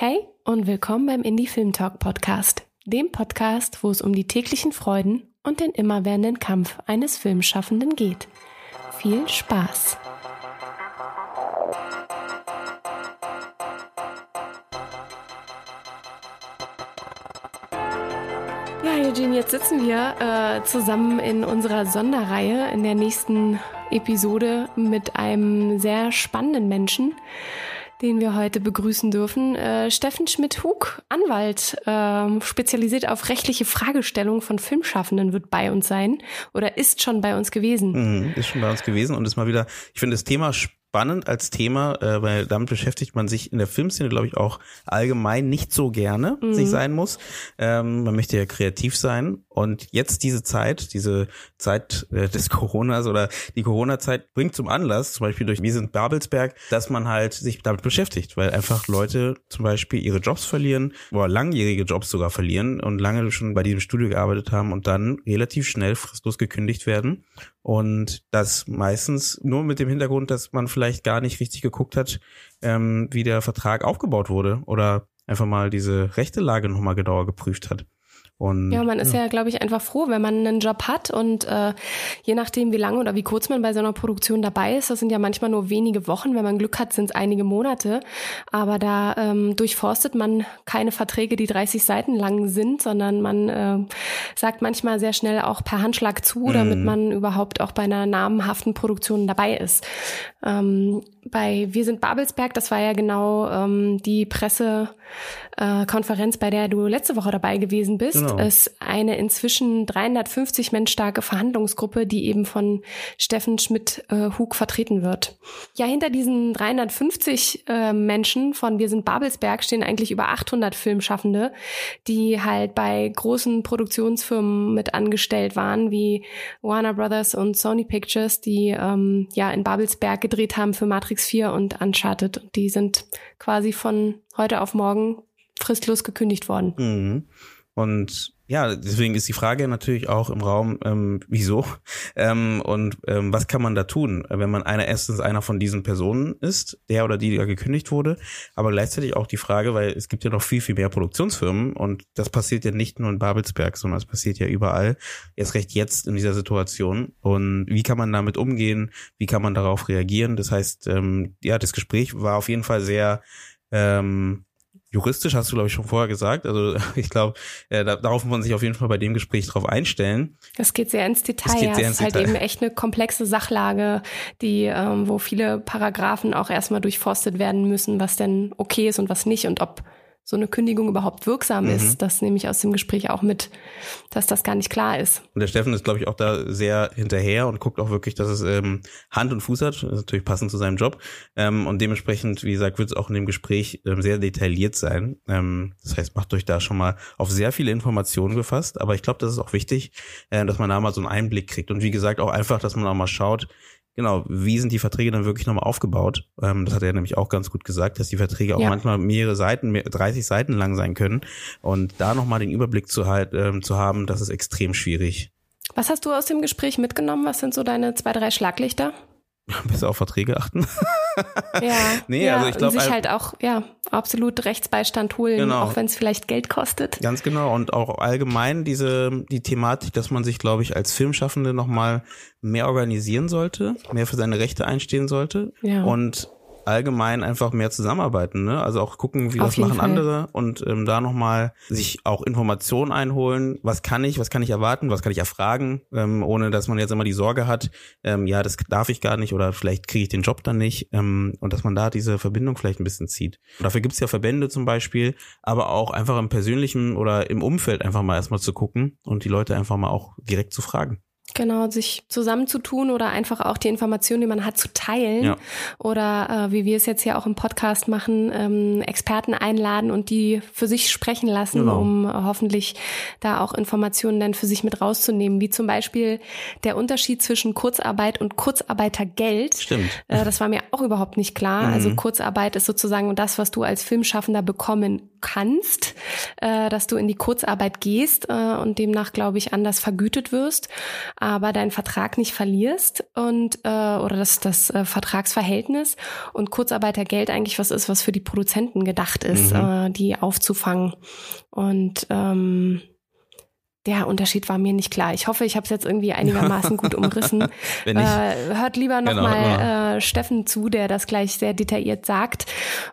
Hey und willkommen beim Indie Film Talk Podcast, dem Podcast, wo es um die täglichen Freuden und den immerwährenden Kampf eines Filmschaffenden geht. Viel Spaß! Ja, Eugene, jetzt sitzen wir äh, zusammen in unserer Sonderreihe in der nächsten Episode mit einem sehr spannenden Menschen, den wir heute begrüßen dürfen. Äh, Steffen Schmidt-Hug, Anwalt, äh, spezialisiert auf rechtliche Fragestellungen von Filmschaffenden, wird bei uns sein oder ist schon bei uns gewesen. Mhm, ist schon bei uns gewesen und ist mal wieder, ich finde das Thema spannend als Thema, äh, weil damit beschäftigt man sich in der Filmszene, glaube ich, auch allgemein nicht so gerne, mhm. sich sein muss. Ähm, man möchte ja kreativ sein und jetzt diese Zeit, diese Zeit äh, des Coronas oder die Corona-Zeit bringt zum Anlass, zum Beispiel durch Wir sind Babelsberg, dass man halt sich damit beschäftigt, weil einfach Leute zum Beispiel ihre Jobs verlieren oder langjährige Jobs sogar verlieren und lange schon bei diesem Studio gearbeitet haben und dann relativ schnell fristlos gekündigt werden. Und das meistens nur mit dem Hintergrund, dass man vielleicht gar nicht richtig geguckt hat, ähm, wie der Vertrag aufgebaut wurde oder einfach mal diese rechte Lage nochmal genauer geprüft hat. Und, ja, man ist ja, ja glaube ich, einfach froh, wenn man einen Job hat und äh, je nachdem, wie lange oder wie kurz man bei so einer Produktion dabei ist, das sind ja manchmal nur wenige Wochen, wenn man Glück hat, sind es einige Monate, aber da ähm, durchforstet man keine Verträge, die 30 Seiten lang sind, sondern man äh, sagt manchmal sehr schnell auch per Handschlag zu, mhm. damit man überhaupt auch bei einer namenhaften Produktion dabei ist. Ähm, bei Wir sind Babelsberg, das war ja genau ähm, die Pressekonferenz, äh, bei der du letzte Woche dabei gewesen bist, genau. ist eine inzwischen 350 Mensch starke Verhandlungsgruppe, die eben von Steffen Schmidt-Hug äh, vertreten wird. Ja, hinter diesen 350 äh, Menschen von Wir sind Babelsberg stehen eigentlich über 800 Filmschaffende, die halt bei großen Produktionsfirmen mit angestellt waren, wie Warner Brothers und Sony Pictures, die ähm, ja in Babelsberg gedreht haben für Matrix Matrix 4 und Uncharted. Die sind quasi von heute auf morgen fristlos gekündigt worden. Mhm. Und ja, deswegen ist die Frage natürlich auch im Raum, ähm, wieso ähm, und ähm, was kann man da tun, wenn man einer erstens einer von diesen Personen ist, der oder die, die gekündigt wurde, aber gleichzeitig auch die Frage, weil es gibt ja noch viel, viel mehr Produktionsfirmen und das passiert ja nicht nur in Babelsberg, sondern es passiert ja überall, erst recht jetzt in dieser Situation und wie kann man damit umgehen, wie kann man darauf reagieren, das heißt, ähm, ja, das Gespräch war auf jeden Fall sehr ähm, juristisch hast du, glaube ich, schon vorher gesagt. Also ich glaube, äh, da, darauf muss man sich auf jeden Fall bei dem Gespräch drauf einstellen. Das geht sehr ins Detail. Das, geht sehr ins ist halt Detail. halt eben echt eine komplexe Sachlage, die, ähm, wo viele Paragraphen auch erstmal durchforstet werden müssen, was denn okay ist und was nicht und ob so eine Kündigung überhaupt wirksam mhm. ist. Das nehme ich aus dem Gespräch auch mit, dass das gar nicht klar ist. Und der Steffen ist, glaube ich, auch da sehr hinterher und guckt auch wirklich, dass es ähm, Hand und Fuß hat. Das ist natürlich passend zu seinem Job. Ähm, und dementsprechend, wie gesagt, wird es auch in dem Gespräch ähm, sehr detailliert sein. Ähm, das heißt, macht euch da schon mal auf sehr viele Informationen gefasst. Aber ich glaube, das ist auch wichtig, äh, dass man da mal so einen Einblick kriegt. Und wie gesagt, auch einfach, dass man auch mal schaut, Genau, wie sind die Verträge dann wirklich nochmal aufgebaut? Ähm, das hat er nämlich auch ganz gut gesagt, dass die Verträge auch ja. manchmal mehrere Seiten, mehr, 30 Seiten lang sein können. Und da nochmal den Überblick zu, halt, ähm, zu haben, das ist extrem schwierig. Was hast du aus dem Gespräch mitgenommen? Was sind so deine zwei, drei Schlaglichter? besser auf Verträge achten. ja, nee, ja, also ich glaube sich halt auch ja absolut Rechtsbeistand holen, genau. auch wenn es vielleicht Geld kostet. Ganz genau und auch allgemein diese die Thematik, dass man sich, glaube ich, als Filmschaffende noch mal mehr organisieren sollte, mehr für seine Rechte einstehen sollte ja. und allgemein einfach mehr zusammenarbeiten, ne? Also auch gucken, wie Auf das machen Fall. andere und ähm, da nochmal sich auch Informationen einholen. Was kann ich, was kann ich erwarten, was kann ich erfragen, ähm, ohne dass man jetzt immer die Sorge hat, ähm, ja, das darf ich gar nicht oder vielleicht kriege ich den Job dann nicht ähm, und dass man da diese Verbindung vielleicht ein bisschen zieht. Und dafür gibt's ja Verbände zum Beispiel, aber auch einfach im persönlichen oder im Umfeld einfach mal erstmal zu gucken und die Leute einfach mal auch direkt zu fragen. Genau, sich zusammenzutun oder einfach auch die Informationen, die man hat, zu teilen. Ja. Oder äh, wie wir es jetzt hier auch im Podcast machen, ähm, Experten einladen und die für sich sprechen lassen, genau. um äh, hoffentlich da auch Informationen dann für sich mit rauszunehmen. Wie zum Beispiel der Unterschied zwischen Kurzarbeit und Kurzarbeitergeld. Stimmt. Äh, das war mir auch überhaupt nicht klar. Mhm. Also Kurzarbeit ist sozusagen das, was du als Filmschaffender bekommen kannst, äh, dass du in die Kurzarbeit gehst äh, und demnach, glaube ich, anders vergütet wirst, aber deinen Vertrag nicht verlierst und äh, oder das, das äh, Vertragsverhältnis und Kurzarbeitergeld eigentlich was ist, was für die Produzenten gedacht ist, mhm. äh, die aufzufangen. Und ähm, der Unterschied war mir nicht klar. Ich hoffe, ich habe es jetzt irgendwie einigermaßen gut umrissen. Wenn nicht, äh, hört lieber nochmal genau, genau. äh, Steffen zu, der das gleich sehr detailliert sagt.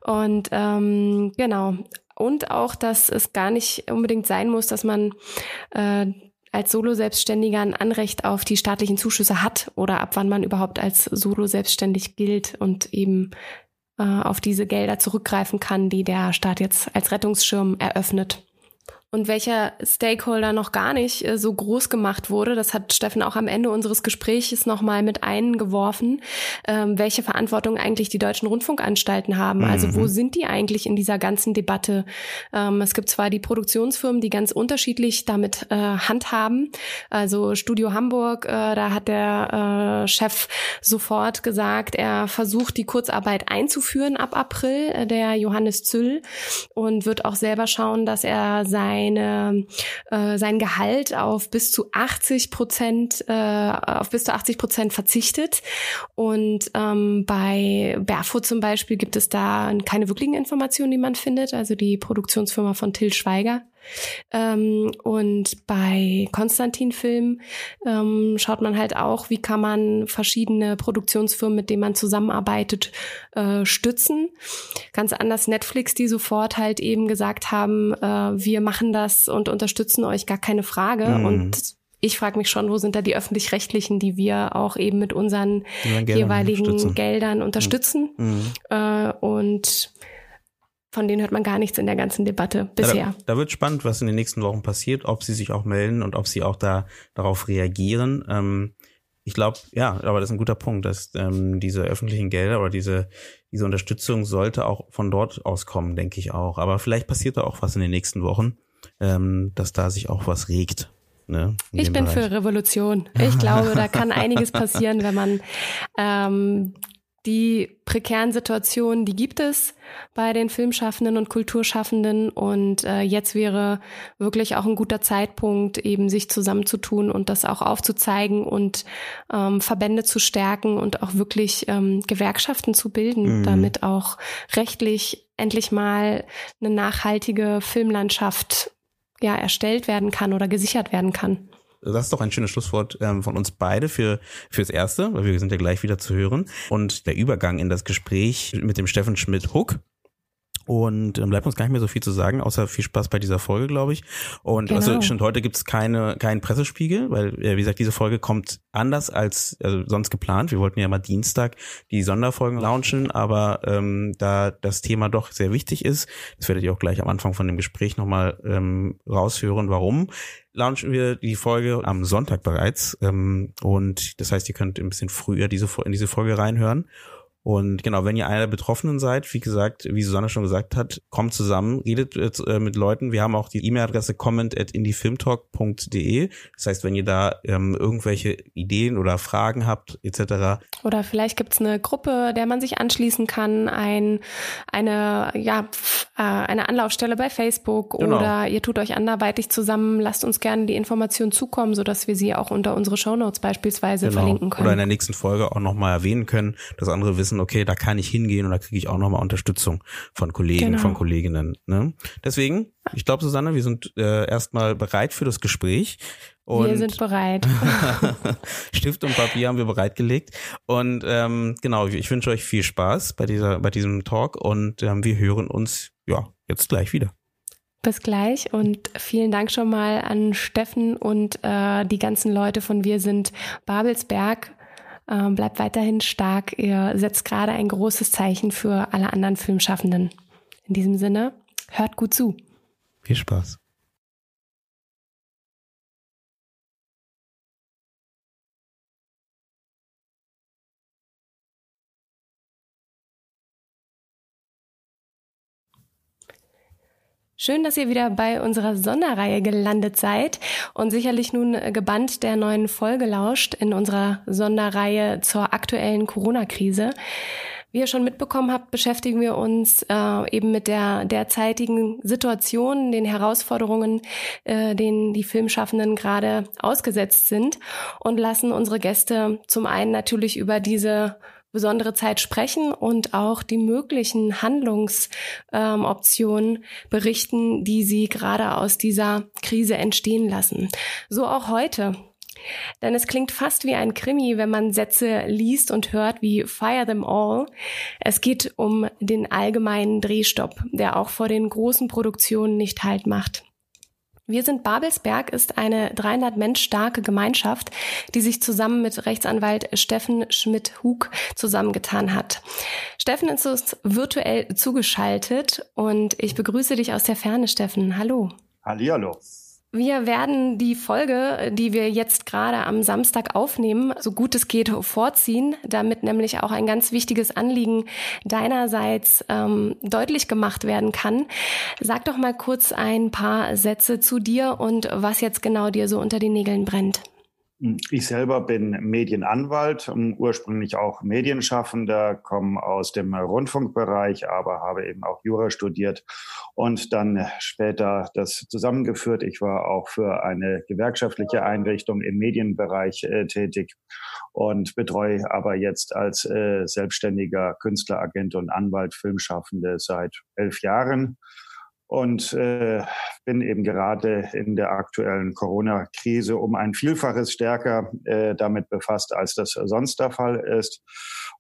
Und ähm, genau. Und auch, dass es gar nicht unbedingt sein muss, dass man äh, als Solo-Selbstständiger ein Anrecht auf die staatlichen Zuschüsse hat oder ab wann man überhaupt als Solo-Selbstständig gilt und eben äh, auf diese Gelder zurückgreifen kann, die der Staat jetzt als Rettungsschirm eröffnet und welcher Stakeholder noch gar nicht äh, so groß gemacht wurde. Das hat Steffen auch am Ende unseres Gesprächs nochmal mit eingeworfen, ähm, welche Verantwortung eigentlich die deutschen Rundfunkanstalten haben. Mhm. Also wo mhm. sind die eigentlich in dieser ganzen Debatte? Ähm, es gibt zwar die Produktionsfirmen, die ganz unterschiedlich damit äh, handhaben. Also Studio Hamburg, äh, da hat der äh, Chef sofort gesagt, er versucht die Kurzarbeit einzuführen ab April, äh, der Johannes Züll, und wird auch selber schauen, dass er sein seine, äh, sein Gehalt auf bis zu 80 Prozent, äh, auf bis zu 80 Prozent verzichtet. Und ähm, bei Barefoot zum Beispiel gibt es da keine wirklichen Informationen, die man findet. Also die Produktionsfirma von Till Schweiger ähm, und bei Konstantin Film ähm, schaut man halt auch, wie kann man verschiedene Produktionsfirmen, mit denen man zusammenarbeitet, äh, stützen. Ganz anders Netflix, die sofort halt eben gesagt haben, äh, wir machen das und unterstützen euch gar keine Frage. Mhm. Und ich frage mich schon, wo sind da die öffentlich-rechtlichen, die wir auch eben mit unseren jeweiligen unterstützen. Geldern unterstützen. Mhm. Äh, und von denen hört man gar nichts in der ganzen Debatte bisher. Da, da, wird spannend, was in den nächsten Wochen passiert, ob sie sich auch melden und ob sie auch da darauf reagieren. Ähm, ich glaube, ja, aber das ist ein guter Punkt, dass ähm, diese öffentlichen Gelder oder diese diese Unterstützung sollte auch von dort aus kommen, denke ich auch. Aber vielleicht passiert da auch was in den nächsten Wochen, ähm, dass da sich auch was regt. Ne, ich bin Bereich. für Revolution. Ich glaube, da kann einiges passieren, wenn man ähm, die prekären Situationen, die gibt es bei den Filmschaffenden und Kulturschaffenden. Und äh, jetzt wäre wirklich auch ein guter Zeitpunkt, eben sich zusammenzutun und das auch aufzuzeigen und ähm, Verbände zu stärken und auch wirklich ähm, Gewerkschaften zu bilden, mhm. damit auch rechtlich endlich mal eine nachhaltige Filmlandschaft ja erstellt werden kann oder gesichert werden kann das ist doch ein schönes Schlusswort ähm, von uns beide für fürs Erste, weil wir sind ja gleich wieder zu hören. Und der Übergang in das Gespräch mit dem Steffen Schmidt-Huck, und ähm, bleibt uns gar nicht mehr so viel zu sagen, außer viel Spaß bei dieser Folge, glaube ich. Und genau. also schon heute gibt es keine, keinen Pressespiegel, weil, äh, wie gesagt, diese Folge kommt anders als also sonst geplant. Wir wollten ja mal Dienstag die Sonderfolgen launchen, aber ähm, da das Thema doch sehr wichtig ist, das werdet ihr auch gleich am Anfang von dem Gespräch nochmal ähm, raushören, warum, launchen wir die Folge am Sonntag bereits. Ähm, und das heißt, ihr könnt ein bisschen früher diese, in diese Folge reinhören. Und genau, wenn ihr einer der Betroffenen seid, wie gesagt, wie Susanne schon gesagt hat, kommt zusammen, redet äh, mit Leuten. Wir haben auch die E-Mail-Adresse comment at indiefilmtalk.de. Das heißt, wenn ihr da ähm, irgendwelche Ideen oder Fragen habt, etc. Oder vielleicht gibt's eine Gruppe, der man sich anschließen kann, ein, eine, ja, äh, eine Anlaufstelle bei Facebook genau. oder ihr tut euch anderweitig zusammen, lasst uns gerne die Informationen zukommen, sodass wir sie auch unter unsere Shownotes beispielsweise genau. verlinken können. Oder in der nächsten Folge auch nochmal erwähnen können, dass andere wissen, wissen, okay, da kann ich hingehen und da kriege ich auch nochmal Unterstützung von Kollegen, genau. von Kolleginnen. Ne? Deswegen, ich glaube, Susanne, wir sind äh, erstmal bereit für das Gespräch. Und wir sind bereit. Stift und Papier haben wir bereitgelegt. Und ähm, genau, ich wünsche euch viel Spaß bei dieser, bei diesem Talk und ähm, wir hören uns ja jetzt gleich wieder. Bis gleich und vielen Dank schon mal an Steffen und äh, die ganzen Leute von Wir sind Babelsberg ähm, bleibt weiterhin stark. Ihr setzt gerade ein großes Zeichen für alle anderen Filmschaffenden. In diesem Sinne, hört gut zu. Viel Spaß. Schön, dass ihr wieder bei unserer Sonderreihe gelandet seid und sicherlich nun gebannt der neuen Folge lauscht in unserer Sonderreihe zur aktuellen Corona-Krise. Wie ihr schon mitbekommen habt, beschäftigen wir uns äh, eben mit der derzeitigen Situation, den Herausforderungen, äh, denen die Filmschaffenden gerade ausgesetzt sind und lassen unsere Gäste zum einen natürlich über diese besondere Zeit sprechen und auch die möglichen Handlungsoptionen ähm, berichten, die sie gerade aus dieser Krise entstehen lassen. So auch heute. Denn es klingt fast wie ein Krimi, wenn man Sätze liest und hört wie Fire them all. Es geht um den allgemeinen Drehstopp, der auch vor den großen Produktionen nicht Halt macht. Wir sind Babelsberg ist eine 300 Mensch starke Gemeinschaft, die sich zusammen mit Rechtsanwalt Steffen Schmidt-Hug zusammengetan hat. Steffen ist uns virtuell zugeschaltet und ich begrüße dich aus der Ferne, Steffen. Hallo. Hallihallo. Wir werden die Folge, die wir jetzt gerade am Samstag aufnehmen, so gut es geht vorziehen, damit nämlich auch ein ganz wichtiges Anliegen deinerseits ähm, deutlich gemacht werden kann. Sag doch mal kurz ein paar Sätze zu dir und was jetzt genau dir so unter den Nägeln brennt. Ich selber bin Medienanwalt, ursprünglich auch Medienschaffender, komme aus dem Rundfunkbereich, aber habe eben auch Jura studiert und dann später das zusammengeführt. Ich war auch für eine gewerkschaftliche Einrichtung im Medienbereich äh, tätig und betreue aber jetzt als äh, selbstständiger Künstleragent und Anwalt Filmschaffende seit elf Jahren und äh, bin eben gerade in der aktuellen Corona-Krise um ein Vielfaches stärker äh, damit befasst, als das sonst der Fall ist.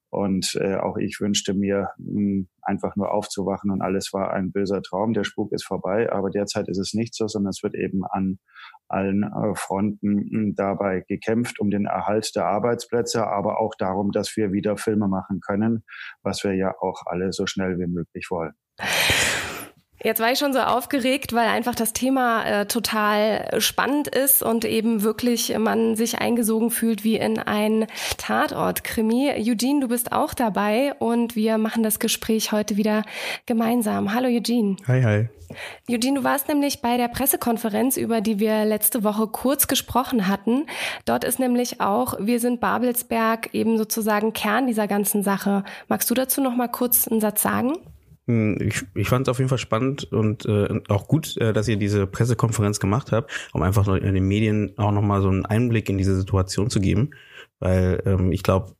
Und äh, auch ich wünschte mir, mh, hm, einfach nur aufzuwachen und alles war ein böser Traum. Der Spuk ist vorbei, aber derzeit ist es nicht so, sondern es wird eben an allen äh, Fronten mh, hm, dabei gekämpft um den Erhalt der Arbeitsplätze, aber auch darum, dass wir wieder Filme machen können, was wir ja auch alle so schnell wie möglich wollen. Jetzt war ich schon so aufgeregt, weil einfach das Thema äh, total spannend ist und eben wirklich man sich eingesogen fühlt wie in ein Tatort-Krimi. Eugene, du bist auch dabei und wir machen das Gespräch heute wieder gemeinsam. Hallo Eugene. Hi, hi. Eugene, du warst nämlich bei der Pressekonferenz, über die wir letzte Woche kurz gesprochen hatten. Dort ist nämlich auch Wir sind Babelsberg eben sozusagen Kern dieser ganzen Sache. Magst du dazu noch mal kurz einen Satz sagen? Hm, ich, ich fand es auf jeden Fall spannend und äh, auch gut, äh, dass ihr diese Pressekonferenz gemacht habt, um einfach in den Medien auch nochmal so einen Einblick in diese Situation zu geben. Weil ähm, ich glaube,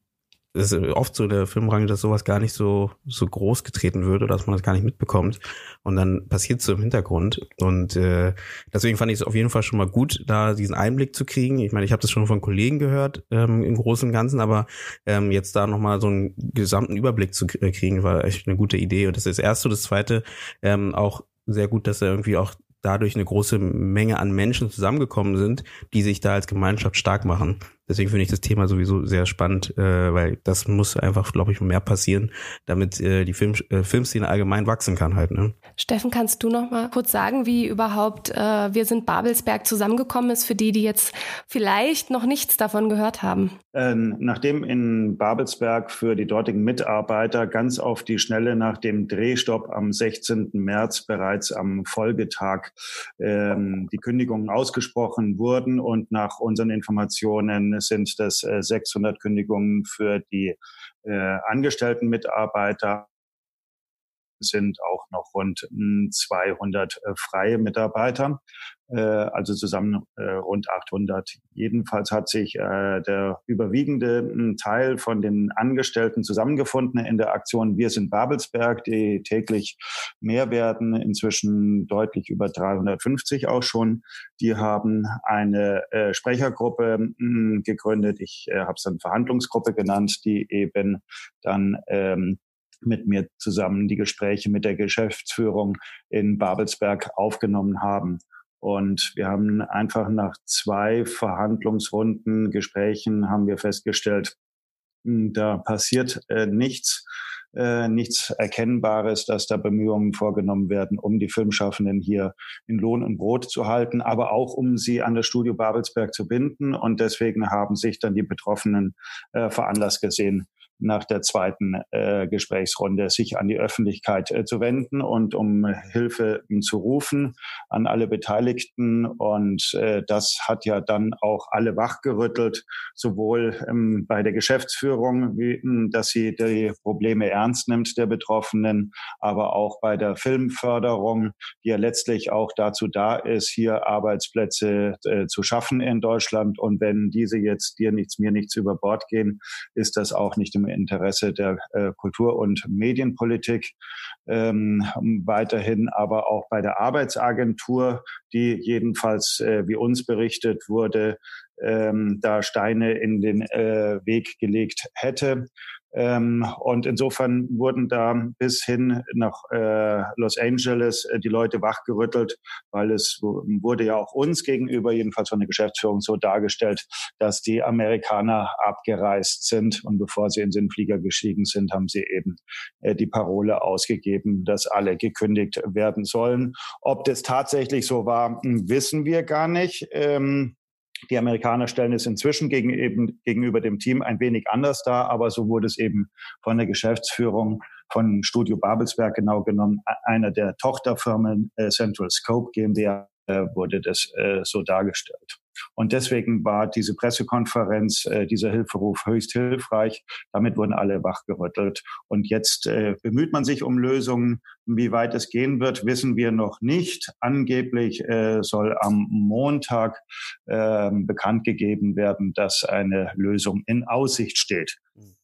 es ist oft so in der Filmbranche, dass sowas gar nicht so, so groß getreten wird oder dass man das gar nicht mitbekommt. Und dann passiert es so im Hintergrund. Und äh, deswegen fand ich es auf jeden Fall schon mal gut, da diesen Einblick zu kriegen. Ich meine, ich habe das schon von Kollegen gehört ähm, im Großen und Ganzen, aber ähm, jetzt da nochmal so einen gesamten Überblick zu kriegen, war echt eine gute Idee. Und das ist das Erste. Das Zweite, ähm, auch sehr gut, dass er irgendwie auch dadurch eine große Menge an Menschen zusammengekommen sind, die sich da als Gemeinschaft stark machen. Deswegen finde ich das Thema sowieso sehr spannend, äh, weil das muss einfach, glaube ich, mehr passieren, damit äh, die Film, äh, Filmszene allgemein wachsen kann halt. Ne? Steffen, kannst du noch mal kurz sagen, wie überhaupt äh, Wir sind Babelsberg zusammengekommen ist, für die, die jetzt vielleicht noch nichts davon gehört haben? Ähm, nachdem in Babelsberg für die dortigen Mitarbeiter ganz auf die Schnelle nach dem Drehstopp am 16. März bereits am Folgetag ähm, die Kündigungen ausgesprochen wurden und nach unseren Informationen sind das 600 äh, Kündigungen für die äh, angestellten Mitarbeiter sind auch noch rund 200 hm, äh, freie Mitarbeiter, äh, also zusammen äh, rund 800. Jedenfalls hat sich der überwiegende hm, Teil von den Angestellten zusammengefunden in der Aktion Wir sind Babelsberg, die täglich mehr werden, inzwischen deutlich über 350 auch schon. Die haben eine Sprechergruppe hm, gegründet. Ich habe es dann Verhandlungsgruppe genannt, die eben dann ähm, mit mir zusammen die Gespräche mit der Geschäftsführung in Babelsberg aufgenommen haben. Und wir haben einfach nach zwei Verhandlungsrunden, Gesprächen, haben wir festgestellt, hm, da passiert äh, nichts, äh, nichts Erkennbares, dass da Bemühungen vorgenommen werden, um die Filmschaffenden hier in Lohn und Brot zu halten, aber auch um sie an das Studio Babelsberg zu binden. Und deswegen haben sich dann die Betroffenen äh, veranlasst gesehen, nach der zweiten äh, Gesprächsrunde sich an die Öffentlichkeit äh, zu wenden und um Hilfe äh, zu rufen an alle Beteiligten. Und äh, das hat ja dann auch alle wachgerüttelt, sowohl ähm, bei der Geschäftsführung, wie, hm, dass sie die Probleme ernst nimmt der Betroffenen, aber auch bei der Filmförderung, die ja letztlich auch dazu da ist, hier Arbeitsplätze äh, zu schaffen in Deutschland. Und wenn diese jetzt dir nichts, mir nichts über Bord gehen, ist das auch nicht im Interesse der äh, Kultur- und Medienpolitik. Ähm, weiterhin aber auch bei der Arbeitsagentur, die jedenfalls, äh, wie uns berichtet wurde, ähm, da Steine in den äh, Weg gelegt hätte. Ähm, und insofern wurden da bis hin nach äh, Los Angeles äh, die Leute wachgerüttelt, weil es wurde ja auch uns gegenüber, jedenfalls von der Geschäftsführung, so dargestellt, dass die Amerikaner abgereist sind. Und bevor sie in den Flieger gestiegen sind, haben sie eben äh, die Parole ausgegeben, dass alle gekündigt werden sollen. Ob das tatsächlich so war, wissen wir gar nicht. Ähm, die Amerikaner stellen es inzwischen gegen, eben, gegenüber dem Team ein wenig anders dar, aber so wurde es eben von der Geschäftsführung von Studio Babelsberg genau genommen, einer der Tochterfirmen äh, Central Scope GmbH, äh, wurde das äh, so dargestellt. Und deswegen war diese Pressekonferenz, äh, dieser Hilferuf höchst hilfreich. Damit wurden alle wachgerüttelt. Und jetzt äh, bemüht man sich um Lösungen. Wie weit es gehen wird, wissen wir noch nicht. Angeblich äh, soll am Montag äh, bekannt gegeben werden, dass eine Lösung in Aussicht steht. Mhm.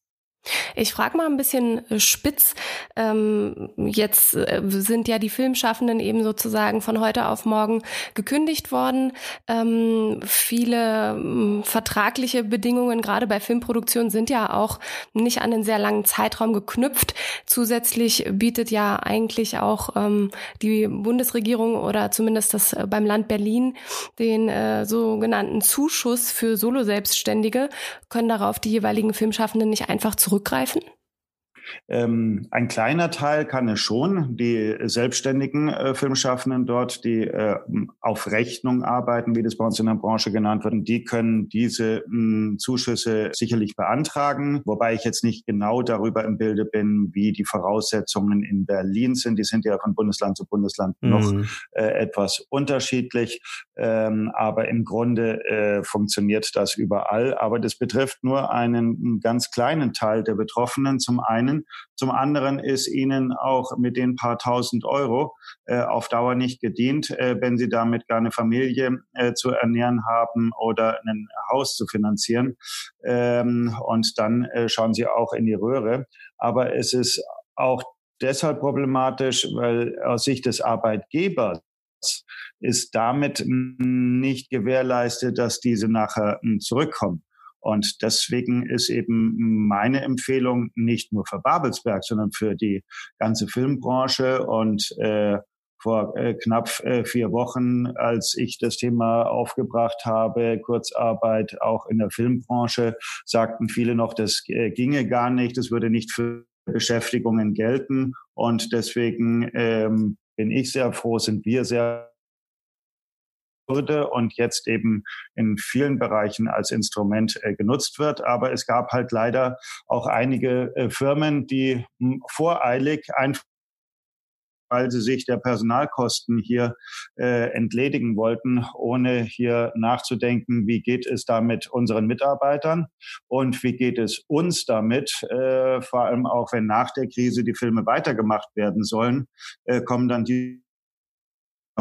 Ich frage mal ein bisschen äh, spitz. Ähm, jetzt äh, sind ja die Filmschaffenden eben sozusagen von heute auf morgen gekündigt worden. Ähm, viele ähm, vertragliche Bedingungen, gerade bei Filmproduktionen, sind ja auch nicht an einen sehr langen Zeitraum geknüpft. Zusätzlich bietet ja eigentlich auch ähm, die Bundesregierung oder zumindest das äh, beim Land Berlin den äh, sogenannten Zuschuss für Solo-Selbstständige, können darauf die jeweiligen Filmschaffenden nicht einfach zurück zurückgreifen? Ähm, ein kleiner Teil kann es schon. Die selbstständigen äh, Filmschaffenden dort, die äh, auf Rechnung arbeiten, wie das bei uns in der Branche genannt wird, die können diese mh, Zuschüsse sicherlich beantragen. Wobei ich jetzt nicht genau darüber im Bilde bin, wie die Voraussetzungen in Berlin sind. Die sind ja von Bundesland zu Bundesland mhm. noch äh, etwas unterschiedlich. Ähm, aber im Grunde äh, funktioniert das überall. Aber das betrifft nur einen ganz kleinen Teil der Betroffenen. Zum einen zum anderen ist ihnen auch mit den paar tausend Euro äh, auf Dauer nicht gedient, äh, wenn sie damit gar eine Familie äh, zu ernähren haben oder ein Haus zu finanzieren. Ähm, und dann äh, schauen sie auch in die Röhre. Aber es ist auch deshalb problematisch, weil aus Sicht des Arbeitgebers ist damit nicht gewährleistet, dass diese nachher hm, zurückkommen. Und deswegen ist eben meine Empfehlung nicht nur für Babelsberg, sondern für die ganze Filmbranche und äh, vor äh, knapp äh, vier Wochen, als ich das Thema aufgebracht habe, Kurzarbeit auch in der Filmbranche, sagten viele noch, das äh, ginge gar nicht, das würde nicht für Beschäftigungen gelten. Und deswegen ähm, bin ich sehr froh, sind wir sehr wurde und jetzt eben in vielen Bereichen als Instrument äh, genutzt wird. Aber es gab halt leider auch einige äh, Firmen, die hm, voreilig einfach weil sie sich der Personalkosten hier äh, entledigen wollten, ohne hier nachzudenken, wie geht es damit unseren Mitarbeitern und wie geht es uns damit, äh, vor allem auch wenn nach der Krise die Filme weitergemacht werden sollen, äh, kommen dann die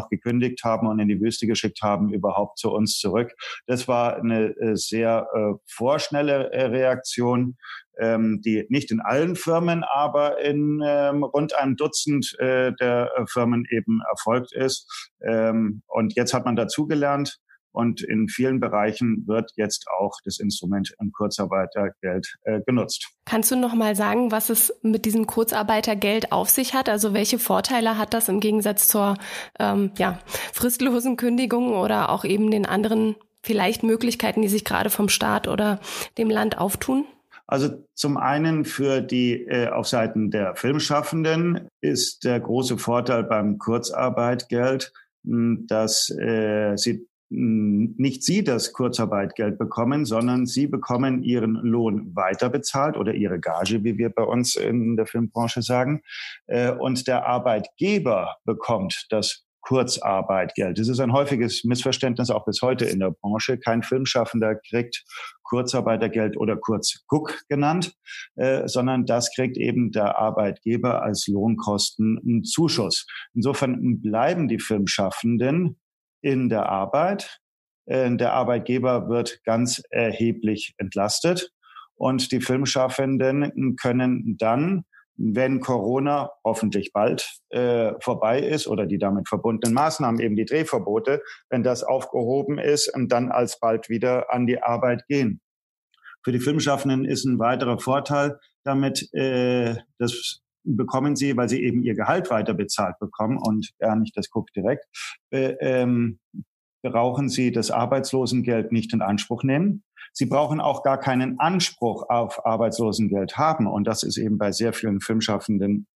gekündigt haben und in die Wüste geschickt haben, überhaupt zu uns zurück. Das war eine äh, sehr äh, vorschnelle äh, Reaktion, ähm, die nicht in allen Firmen, aber in ähm, rund einem Dutzend äh, der äh, Firmen eben erfolgt ist. Ähm, und jetzt hat man dazugelernt. Und in vielen Bereichen wird jetzt auch das Instrument im Kurzarbeitergeld äh, genutzt. Kannst du noch mal sagen, was es mit diesem Kurzarbeitergeld auf sich hat? Also welche Vorteile hat das im Gegensatz zur ähm, ja, fristlosen Kündigung oder auch eben den anderen vielleicht Möglichkeiten, die sich gerade vom Staat oder dem Land auftun? Also zum einen für die äh, auf Seiten der Filmschaffenden ist der große Vorteil beim Kurzarbeitgeld, dass äh, sie nicht Sie das Kurzarbeitgeld bekommen, sondern Sie bekommen Ihren Lohn weiterbezahlt oder Ihre Gage, wie wir bei uns in der Filmbranche sagen. Äh, und der Arbeitgeber bekommt das Kurzarbeitgeld. Das ist ein häufiges Missverständnis auch bis heute in der Branche. Kein Filmschaffender kriegt Kurzarbeitergeld oder kurz Guck genannt, äh, sondern das kriegt eben der Arbeitgeber als Lohnkosten einen Zuschuss. Insofern bleiben die Filmschaffenden in der Arbeit. Äh, der Arbeitgeber wird ganz erheblich entlastet und die Filmschaffenden können dann wenn Corona hoffentlich bald äh, vorbei ist oder die damit verbundenen Maßnahmen, eben die Drehverbote, wenn das aufgehoben ist, dann alsbald wieder an die Arbeit gehen. Für die Filmschaffenden ist ein weiterer Vorteil damit, äh, das bekommen sie, weil sie eben ihr Gehalt weiter bezahlt bekommen und gar nicht das Guck direkt, äh, ähm, brauchen sie das Arbeitslosengeld nicht in Anspruch nehmen. Sie brauchen auch gar keinen Anspruch auf Arbeitslosengeld haben. Und das ist eben bei sehr vielen Filmschaffenden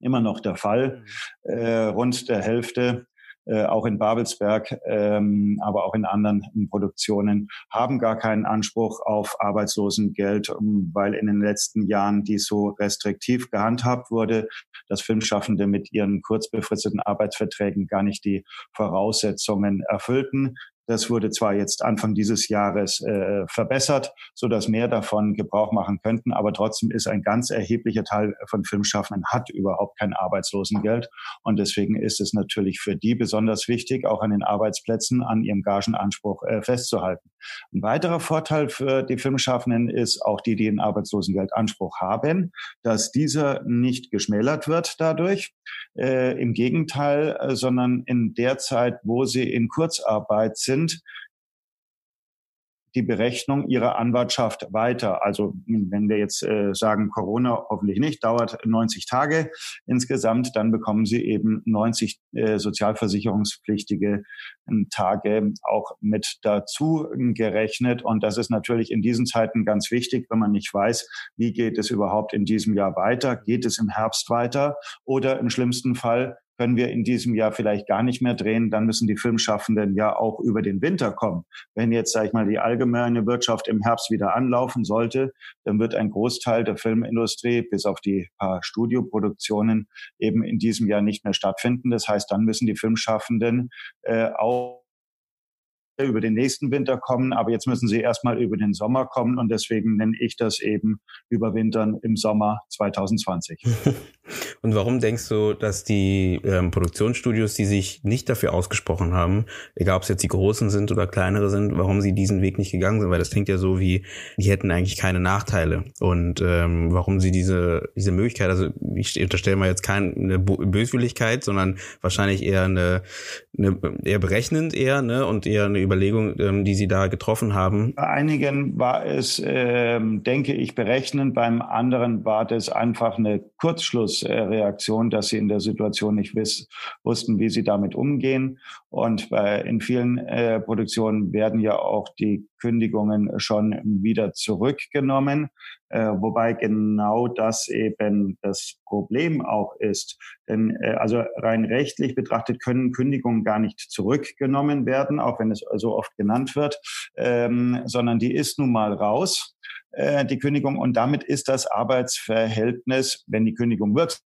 immer noch der Fall. Mhm. Äh, rund der Hälfte äh, auch in Babelsberg, ähm, aber auch in anderen Produktionen, haben gar keinen Anspruch auf Arbeitslosengeld, ähm, weil in den letzten Jahren dies so restriktiv gehandhabt wurde, dass Filmschaffende mit ihren kurzbefristeten Arbeitsverträgen gar nicht die Voraussetzungen erfüllten. Das wurde zwar jetzt Anfang dieses Jahres äh, verbessert, so dass mehr davon Gebrauch machen könnten, aber trotzdem ist ein ganz erheblicher Teil von Filmschaffenden hat überhaupt kein Arbeitslosengeld und deswegen ist es natürlich für die besonders wichtig, auch an den Arbeitsplätzen an ihrem Gagenanspruch äh, festzuhalten. Ein weiterer Vorteil für die Filmschaffenden ist auch die, die einen Arbeitslosengeldanspruch haben, dass dieser nicht geschmälert wird dadurch, äh, im Gegenteil, sondern in der Zeit, wo sie in Kurzarbeit sind, sind die Berechnung ihrer Anwartschaft weiter. Also wenn wir jetzt äh, sagen, Corona hoffentlich nicht, dauert 90 Tage insgesamt, dann bekommen Sie eben 90 äh, sozialversicherungspflichtige ähm, Tage auch mit dazu gerechnet. Und das ist natürlich in diesen Zeiten ganz wichtig, wenn man nicht weiß, wie geht es überhaupt in diesem Jahr weiter? Geht es im Herbst weiter? Oder im schlimmsten Fall können wir in diesem Jahr vielleicht gar nicht mehr drehen, dann müssen die Filmschaffenden ja auch über den Winter kommen. Wenn jetzt, sage ich mal, die allgemeine Wirtschaft im Herbst wieder anlaufen sollte, dann wird ein Großteil der Filmindustrie, bis auf die paar Studioproduktionen, eben in diesem Jahr nicht mehr stattfinden. Das heißt, dann müssen die Filmschaffenden äh, auch über den nächsten Winter kommen, aber jetzt müssen sie erstmal über den Sommer kommen und deswegen nenne ich das eben Überwintern im Sommer 2020. und warum denkst du, dass die ähm, Produktionsstudios, die sich nicht dafür ausgesprochen haben, egal ob es jetzt die großen sind oder kleinere sind, warum sie diesen Weg nicht gegangen sind? Weil das klingt ja so wie, die hätten eigentlich keine Nachteile. Und ähm, warum sie diese, diese Möglichkeit, also ich unterstelle mal jetzt keine Böswilligkeit, sondern wahrscheinlich eher eine, eine eher berechnend eher, ne, und eher eine Überlegung, ähm, die Sie da getroffen haben? Bei einigen war es, ähm, denke ich, berechnend, beim anderen war das einfach eine Kurzschlussreaktion, dass sie in der Situation nicht wiss, wussten, wie sie damit umgehen. Und bei, in vielen äh, Produktionen werden ja auch die Kündigungen schon wieder zurückgenommen, äh, wobei genau das eben das Problem auch ist. Denn äh, also rein rechtlich betrachtet können Kündigungen gar nicht zurückgenommen werden, auch wenn es so oft genannt wird, ähm, sondern die ist nun mal raus äh, die Kündigung und damit ist das Arbeitsverhältnis, wenn die Kündigung wirksam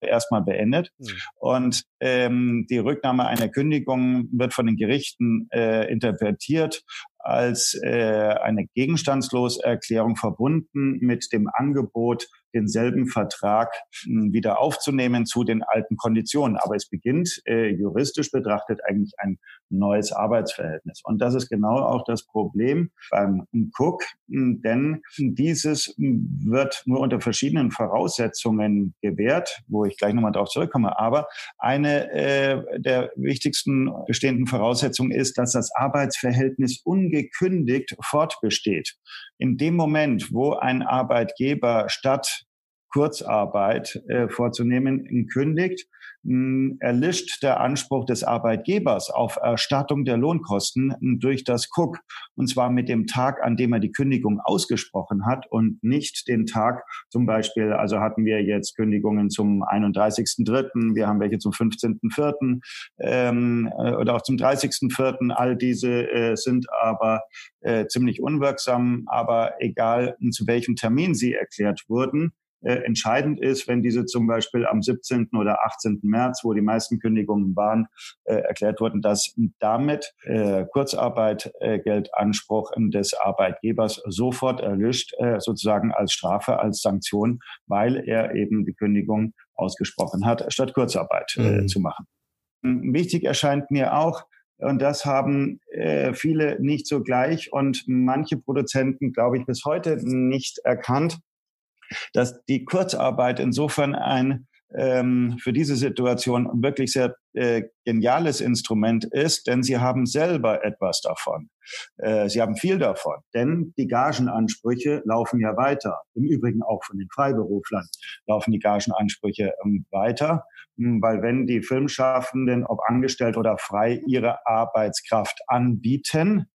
erstmal beendet. Mhm. Und ähm, die Rücknahme einer Kündigung wird von den Gerichten äh, interpretiert als äh, eine Gegenstandsloserklärung verbunden mit dem Angebot, denselben Vertrag hm, wieder aufzunehmen zu den alten Konditionen. Aber es beginnt äh, juristisch betrachtet eigentlich ein neues Arbeitsverhältnis. Und das ist genau auch das Problem beim Cook, hm, denn dieses wird nur unter verschiedenen Voraussetzungen gewährt, wo ich gleich nochmal darauf zurückkomme. Aber eine äh, der wichtigsten bestehenden Voraussetzungen ist, dass das Arbeitsverhältnis ungekündigt fortbesteht. In dem Moment, wo ein Arbeitgeber statt Kurzarbeit äh, vorzunehmen, kündigt, hm, erlischt der Anspruch des Arbeitgebers auf Erstattung der Lohnkosten durch das Cook. Und zwar mit dem Tag, an dem er die Kündigung ausgesprochen hat und nicht den Tag zum Beispiel, also hatten wir jetzt Kündigungen zum 31.3., wir haben welche zum 15.4. Ähm, äh, oder auch zum 30.4. All diese äh, sind aber äh, ziemlich unwirksam, aber egal zu welchem Termin sie erklärt wurden, äh, entscheidend ist, wenn diese zum Beispiel am 17. oder 18. März, wo die meisten Kündigungen waren, äh, erklärt wurden, dass damit äh, Kurzarbeitgeldanspruch des Arbeitgebers sofort erlischt, äh, sozusagen als Strafe, als Sanktion, weil er eben die Kündigung ausgesprochen hat, statt Kurzarbeit äh, mhm. zu machen. Wichtig erscheint mir auch, und das haben äh, viele nicht so gleich und manche Produzenten, glaube ich, bis heute nicht erkannt, dass die Kurzarbeit insofern ein ähm, für diese Situation wirklich sehr äh, geniales Instrument ist, denn sie haben selber etwas davon. Äh, sie haben viel davon, denn die Gagenansprüche laufen ja weiter. Im Übrigen auch von den Freiberuflern laufen die Gagenansprüche ähm, weiter, hm, weil wenn die Filmschaffenden, ob angestellt oder frei, ihre Arbeitskraft anbieten,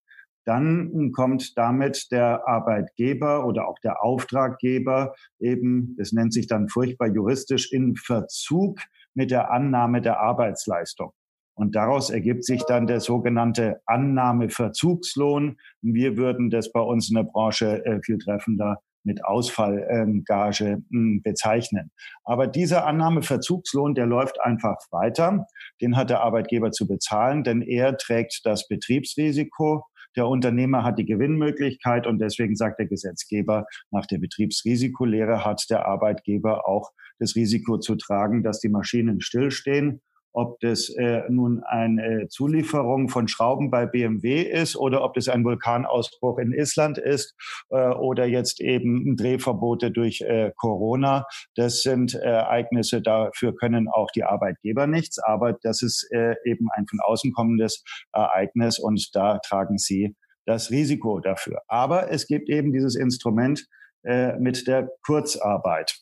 dann kommt damit der Arbeitgeber oder auch der Auftraggeber eben, das nennt sich dann furchtbar juristisch, in Verzug mit der Annahme der Arbeitsleistung. Und daraus ergibt sich dann der sogenannte Annahmeverzugslohn. Wir würden das bei uns in der Branche äh, viel treffender mit Ausfallgage ähm, bezeichnen. Aber dieser Annahmeverzugslohn, der läuft einfach weiter. Den hat der Arbeitgeber zu bezahlen, denn er trägt das Betriebsrisiko der Unternehmer hat die Gewinnmöglichkeit und deswegen sagt der Gesetzgeber, nach der Betriebsrisikolehre hat der Arbeitgeber auch das Risiko zu tragen, dass die Maschinen stillstehen ob das äh, nun eine Zulieferung von Schrauben bei BMW ist oder ob das ein Vulkanausbruch in Island ist äh, oder jetzt eben Drehverbote durch äh, Corona. Das sind äh, Ereignisse, dafür können auch die Arbeitgeber nichts, aber das ist äh, eben ein von außen kommendes Ereignis und da tragen sie das Risiko dafür. Aber es gibt eben dieses Instrument äh, mit der Kurzarbeit.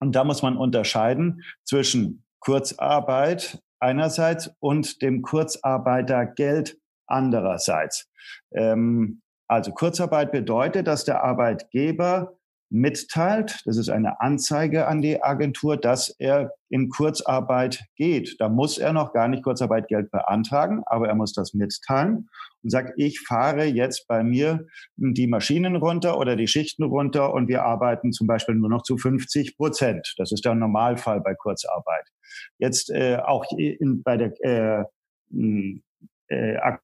Und da muss man unterscheiden zwischen Kurzarbeit einerseits und dem Kurzarbeitergeld andererseits. Ähm, also Kurzarbeit bedeutet, dass der Arbeitgeber mitteilt, das ist eine Anzeige an die Agentur, dass er in Kurzarbeit geht. Da muss er noch gar nicht Kurzarbeitgeld beantragen, aber er muss das mitteilen und sagt, ich fahre jetzt bei mir die Maschinen runter oder die Schichten runter und wir arbeiten zum Beispiel nur noch zu 50 Prozent. Das ist der Normalfall bei Kurzarbeit. Jetzt äh, auch in, bei der äh, äh,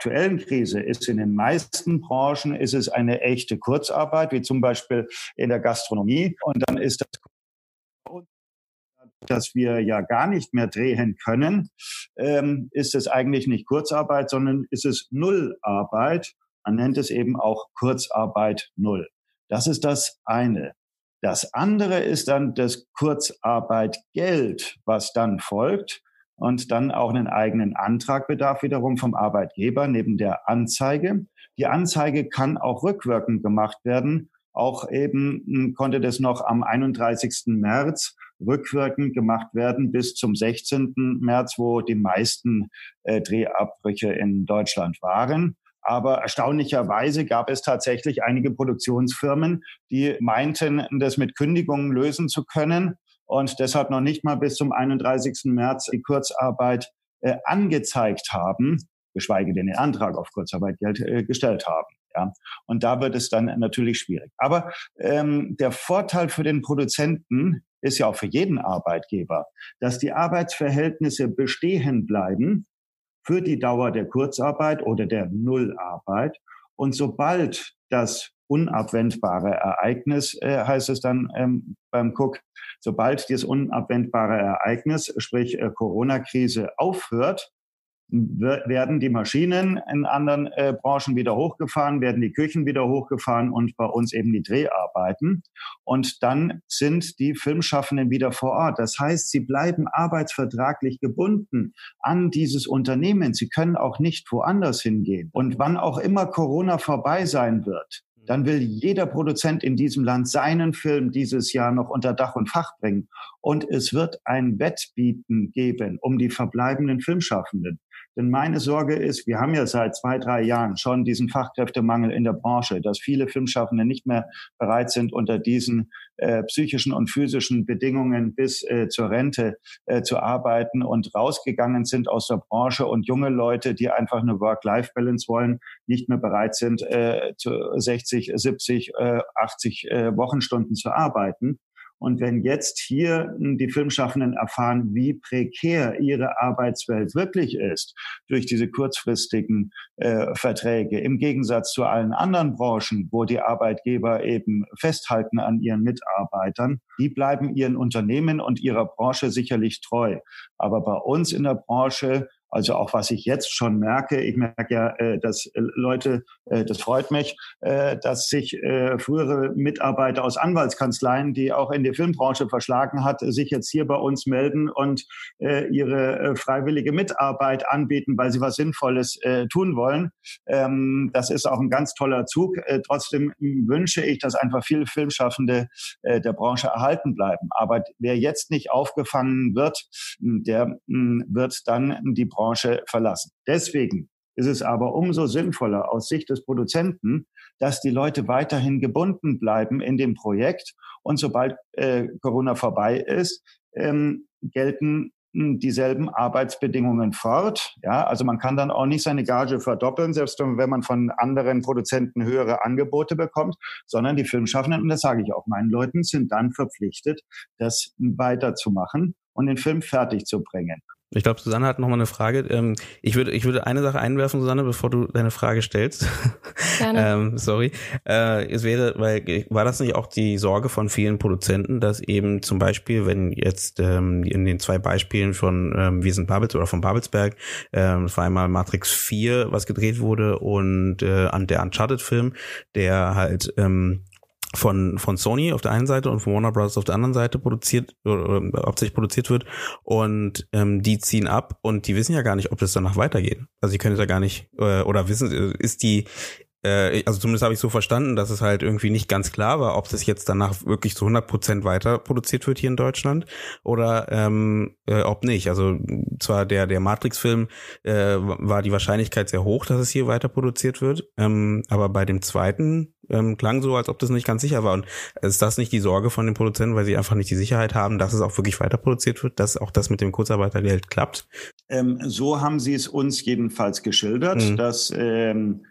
aktuellen Krise ist in den meisten Branchen ist es eine echte Kurzarbeit, wie zum Beispiel in der Gastronomie. Und dann ist das dass wir ja gar nicht mehr drehen können, ähm, ist es eigentlich nicht Kurzarbeit, sondern ist es Nullarbeit. Man nennt es eben auch Kurzarbeit Null. Das ist das eine. Das andere ist dann das Kurzarbeitgeld, was dann folgt und dann auch einen eigenen Antrag bedarf wiederum vom Arbeitgeber neben der Anzeige. Die Anzeige kann auch rückwirkend gemacht werden. Auch eben hm, konnte das noch am 31. März rückwirkend gemacht werden bis zum 16. März, wo die meisten äh, Drehabbrüche in Deutschland waren. Aber erstaunlicherweise gab es tatsächlich einige Produktionsfirmen, die meinten, das mit Kündigungen lösen zu können und deshalb noch nicht mal bis zum 31. März die Kurzarbeit äh, angezeigt haben, geschweige denn den Antrag auf Kurzarbeitgeld äh, gestellt haben. Ja, und da wird es dann natürlich schwierig. Aber ähm, der Vorteil für den Produzenten ist ja auch für jeden Arbeitgeber, dass die Arbeitsverhältnisse bestehen bleiben für die Dauer der Kurzarbeit oder der Nullarbeit. Und sobald das unabwendbare Ereignis, äh, heißt es dann ähm, beim Cook, sobald dieses unabwendbare Ereignis, sprich äh, Corona-Krise, aufhört, werden die Maschinen in anderen äh, Branchen wieder hochgefahren, werden die Küchen wieder hochgefahren und bei uns eben die Dreharbeiten. Und dann sind die Filmschaffenden wieder vor Ort. Das heißt, sie bleiben arbeitsvertraglich gebunden an dieses Unternehmen. Sie können auch nicht woanders hingehen. Und wann auch immer Corona vorbei sein wird, dann will jeder Produzent in diesem Land seinen Film dieses Jahr noch unter Dach und Fach bringen. Und es wird ein Wettbieten geben um die verbleibenden Filmschaffenden. Denn meine Sorge ist, wir haben ja seit zwei, drei Jahren schon diesen Fachkräftemangel in der Branche, dass viele Filmschaffende nicht mehr bereit sind, unter diesen äh, psychischen und physischen Bedingungen bis äh, zur Rente äh, zu arbeiten und rausgegangen sind aus der Branche und junge Leute, die einfach eine Work-Life-Balance wollen, nicht mehr bereit sind, äh, zu 60, 70, äh, 80 äh, Wochenstunden zu arbeiten. Und wenn jetzt hier hm, die Filmschaffenden erfahren, wie prekär ihre Arbeitswelt wirklich ist durch diese kurzfristigen äh, Verträge, im Gegensatz zu allen anderen Branchen, wo die Arbeitgeber eben festhalten an ihren Mitarbeitern, die bleiben ihren Unternehmen und ihrer Branche sicherlich treu. Aber bei uns in der Branche also auch was ich jetzt schon merke, ich merke ja, äh, dass äh, Leute, äh, das freut mich, dass sich frühere Mitarbeiter aus Anwaltskanzleien, die auch in die Filmbranche verschlagen hat, sich jetzt hier bei uns melden und ihre freiwillige Mitarbeit anbieten, weil sie was Sinnvolles tun wollen. Ähm, das ist auch ein ganz toller Zug. Trotzdem wünsche ich, dass einfach viele Filmschaffende der Branche erhalten bleiben. Aber wer jetzt nicht aufgefangen wird, der mh, wird dann die Branche Branche verlassen. Deswegen ist es aber umso sinnvoller aus Sicht des Produzenten, dass die Leute weiterhin gebunden bleiben in dem Projekt und sobald äh, Corona vorbei ist, ähm, gelten hm, dieselben Arbeitsbedingungen fort. Ja, also man kann dann auch nicht seine Gage verdoppeln, selbst wenn man von anderen Produzenten höhere Angebote bekommt, sondern die Filmschaffenden, und das sage ich auch meinen Leuten, sind dann verpflichtet, das weiterzumachen und den Film fertig zu bringen. Ich glaube, Susanne hat noch mal eine Frage. Ähm, ich würde, ich würde eine Sache einwerfen, Susanne, bevor du deine Frage stellst. Gerne. ähm, sorry. Äh, es wäre, weil war das nicht auch die Sorge von vielen Produzenten, dass eben zum Beispiel, wenn jetzt ähm, in den zwei Beispielen von ähm, Wir sind Babels oder von Babelsberg, ähm, das war einmal Matrix 4, was gedreht wurde, und äh, an der Uncharted-Film, der halt ähm, von, von Sony auf der einen Seite und von Warner Bros. auf der anderen Seite produziert oder, oder hauptsächlich produziert wird und ähm, die ziehen ab und die wissen ja gar nicht, ob das danach weitergeht. Also die können ja gar nicht äh, oder wissen, ist die äh, also zumindest habe ich so verstanden, dass es halt irgendwie nicht ganz klar war, ob das jetzt danach wirklich zu 100 Prozent weiter produziert wird hier in Deutschland oder ähm, äh, ob nicht. Also zwar der der Matrix-Film äh, war die Wahrscheinlichkeit sehr hoch, dass es hier weiter produziert wird, ähm, aber bei dem zweiten ähm, klang so, als ob das nicht ganz sicher war. Und ist das nicht die Sorge von den Produzenten, weil sie einfach nicht die Sicherheit haben, dass es auch wirklich weiter produziert wird, dass auch das mit dem Kurzarbeitergeld klappt? Ähm, so haben sie es uns jedenfalls geschildert, mhm. dass ähm,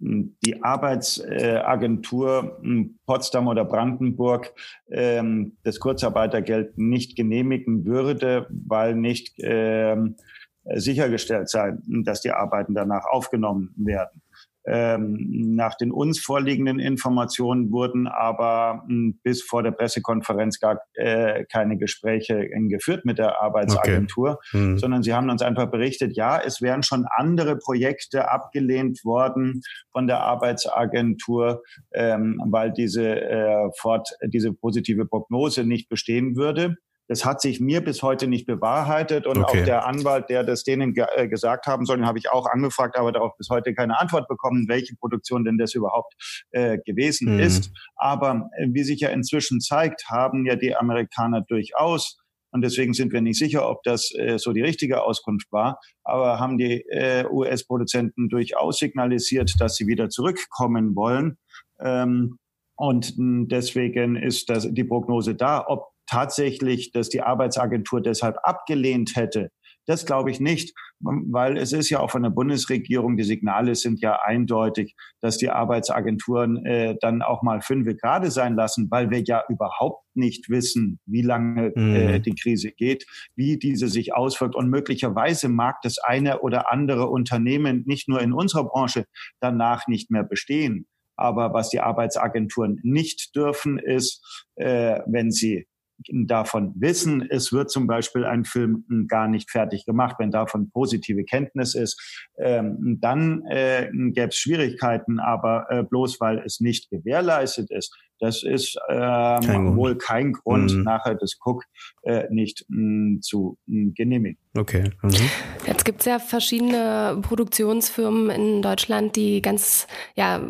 die Arbeitsagentur Potsdam oder Brandenburg ähm, das Kurzarbeitergeld nicht genehmigen würde, weil nicht ähm, sichergestellt sei, dass die Arbeiten danach aufgenommen werden. Ähm, nach den uns vorliegenden Informationen wurden aber hm, bis vor der Pressekonferenz gar äh, keine Gespräche geführt mit der Arbeitsagentur, okay. hm. sondern sie haben uns einfach berichtet, ja, es wären schon andere Projekte abgelehnt worden von der Arbeitsagentur, ähm, weil diese äh, fort diese positive Prognose nicht bestehen würde. Das hat sich mir bis heute nicht bewahrheitet und okay. auch der Anwalt, der das denen ge äh, gesagt haben soll, den habe ich auch angefragt, aber darauf bis heute keine Antwort bekommen, welche Produktion denn das überhaupt äh, gewesen mhm. ist. Aber äh, wie sich ja inzwischen zeigt, haben ja die Amerikaner durchaus und deswegen sind wir nicht sicher, ob das äh, so die richtige Auskunft war. Aber haben die äh, US-Produzenten durchaus signalisiert, dass sie wieder zurückkommen wollen. Ähm, und deswegen ist das, die Prognose da. Ob tatsächlich, dass die Arbeitsagentur deshalb abgelehnt hätte. Das glaube ich nicht, weil es ist ja auch von der Bundesregierung, die Signale sind ja eindeutig, dass die Arbeitsagenturen äh, dann auch mal fünf gerade sein lassen, weil wir ja überhaupt nicht wissen, wie lange äh, mhm. die Krise geht, wie diese sich auswirkt. Und möglicherweise mag das eine oder andere Unternehmen nicht nur in unserer Branche danach nicht mehr bestehen. Aber was die Arbeitsagenturen nicht dürfen, ist, äh, wenn sie davon wissen, es wird zum Beispiel ein Film gar nicht fertig gemacht, wenn davon positive Kenntnis ist, ähm, dann äh, gäbe es Schwierigkeiten, aber äh, bloß weil es nicht gewährleistet ist, Das ist ähm, kein wohl kein Grund, mhm. nachher das Cook äh, nicht mh, mm, zu mh, mm, genehmigen. Okay. Mhm. Jetzt gibt es ja verschiedene Produktionsfirmen in Deutschland, die ganz, ja,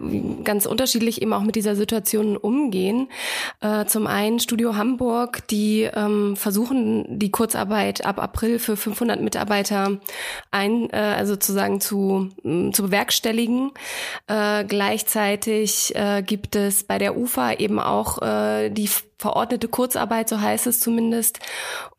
ganz unterschiedlich eben auch mit dieser Situation umgehen. Äh, zum einen Studio Hamburg, die ähm, versuchen, die Kurzarbeit ab April für 500 Mitarbeiter ein, äh, also sozusagen zu, äh, zu bewerkstelligen. Äh, gleichzeitig äh, gibt es bei der UFA eben auch äh, die verordnete Kurzarbeit, so heißt es zumindest.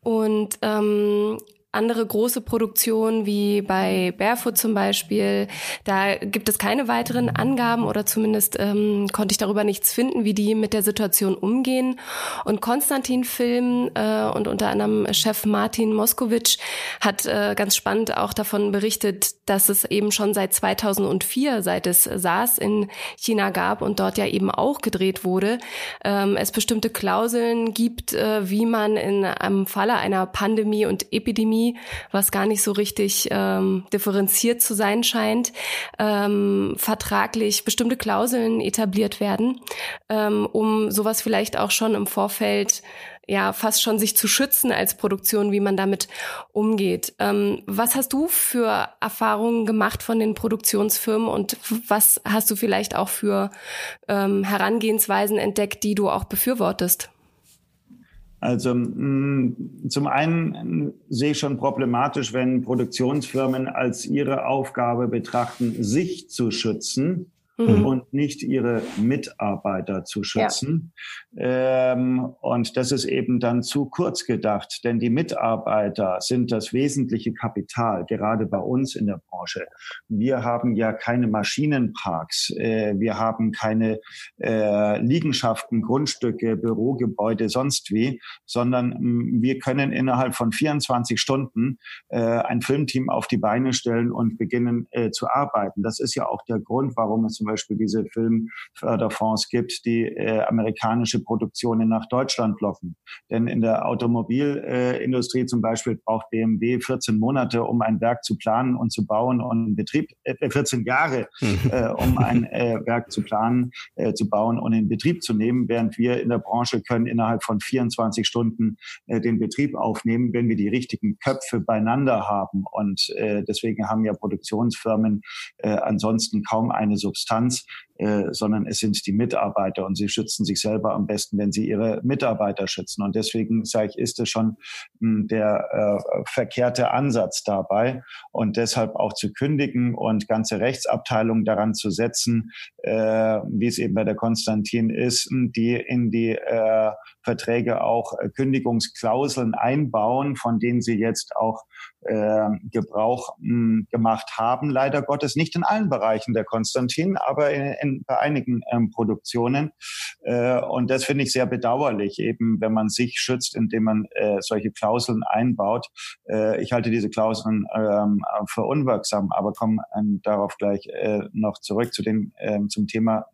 Und ähm, andere große Produktionen wie bei Barefoot zum Beispiel, da gibt es keine weiteren Angaben oder zumindest ähm, konnte ich darüber nichts finden, wie die mit der Situation umgehen. Und Konstantin Film äh, und unter anderem Chef Martin Moskowitsch hat äh, ganz spannend auch davon berichtet, dass es eben schon seit 2004, seit es SARS in China gab und dort ja eben auch gedreht wurde, ähm, es bestimmte Klauseln gibt, äh, wie man in einem Falle einer Pandemie und Epidemie Pandemie, was gar nicht so richtig ähm, differenziert zu sein scheint, ähm, vertraglich bestimmte Klauseln etabliert werden, ähm, um sowas vielleicht auch schon im Vorfeld ja fast schon sich zu schützen als Produktion, wie man damit umgeht. Ähm, was hast du für Erfahrungen gemacht von den Produktionsfirmen und was hast du vielleicht auch für ähm, Herangehensweisen entdeckt, die du auch befürwortest? Also mm, zum einen sehe ich schon problematisch, wenn Produktionsfirmen als ihre Aufgabe betrachten, sich zu schützen mhm. und nicht ihre Mitarbeiter zu schützen. Ja. Ähm, und das ist eben dann zu kurz gedacht, denn die Mitarbeiter sind das wesentliche Kapital, gerade bei uns in der Branche. Wir haben ja keine Maschinenparks, äh, wir haben keine äh, Liegenschaften, Grundstücke, Bürogebäude, sonst wie, sondern mh, wir können innerhalb von 24 Stunden äh, ein Filmteam auf die Beine stellen und beginnen äh, zu arbeiten. Das ist ja auch der Grund, warum es zum Beispiel diese Filmförderfonds gibt, die äh, amerikanische Produktionen nach Deutschland locken. Denn in der Automobilindustrie äh, zum Beispiel braucht BMW 14 Monate, um ein Werk zu planen und zu bauen und in Betrieb, äh, 14 Jahre, äh, um ein äh, Werk zu planen, äh, zu bauen und in Betrieb zu nehmen, während wir in der Branche können innerhalb von 24 Stunden äh, den Betrieb aufnehmen, wenn wir die richtigen Köpfe beieinander haben. Und äh, deswegen haben ja Produktionsfirmen äh, ansonsten kaum eine Substanz Substanz, äh, sondern es sind die Mitarbeiter und sie schützen sich selber am besten, wenn sie ihre Mitarbeiter schützen. Und deswegen sage ich, ist es schon hm, der äh, verkehrte Ansatz dabei und deshalb auch zu kündigen und ganze Rechtsabteilungen daran zu setzen, äh, wie es eben bei der Konstantin ist, die in die äh, Verträge auch äh, Kündigungsklauseln einbauen, von denen sie jetzt auch äh, Gebrauch mh, hm, gemacht haben. Leider Gottes nicht in allen Bereichen der Konstantin, aber in, in, bei einigen ähm, Produktionen. Äh, und das finde ich sehr bedauerlich, eben wenn man sich schützt, indem man äh, solche Klauseln einbaut. Äh, ich halte diese Klauseln ähm, für unwirksam, aber komme ähm, darauf gleich äh, noch zurück zu den, ähm, zum Thema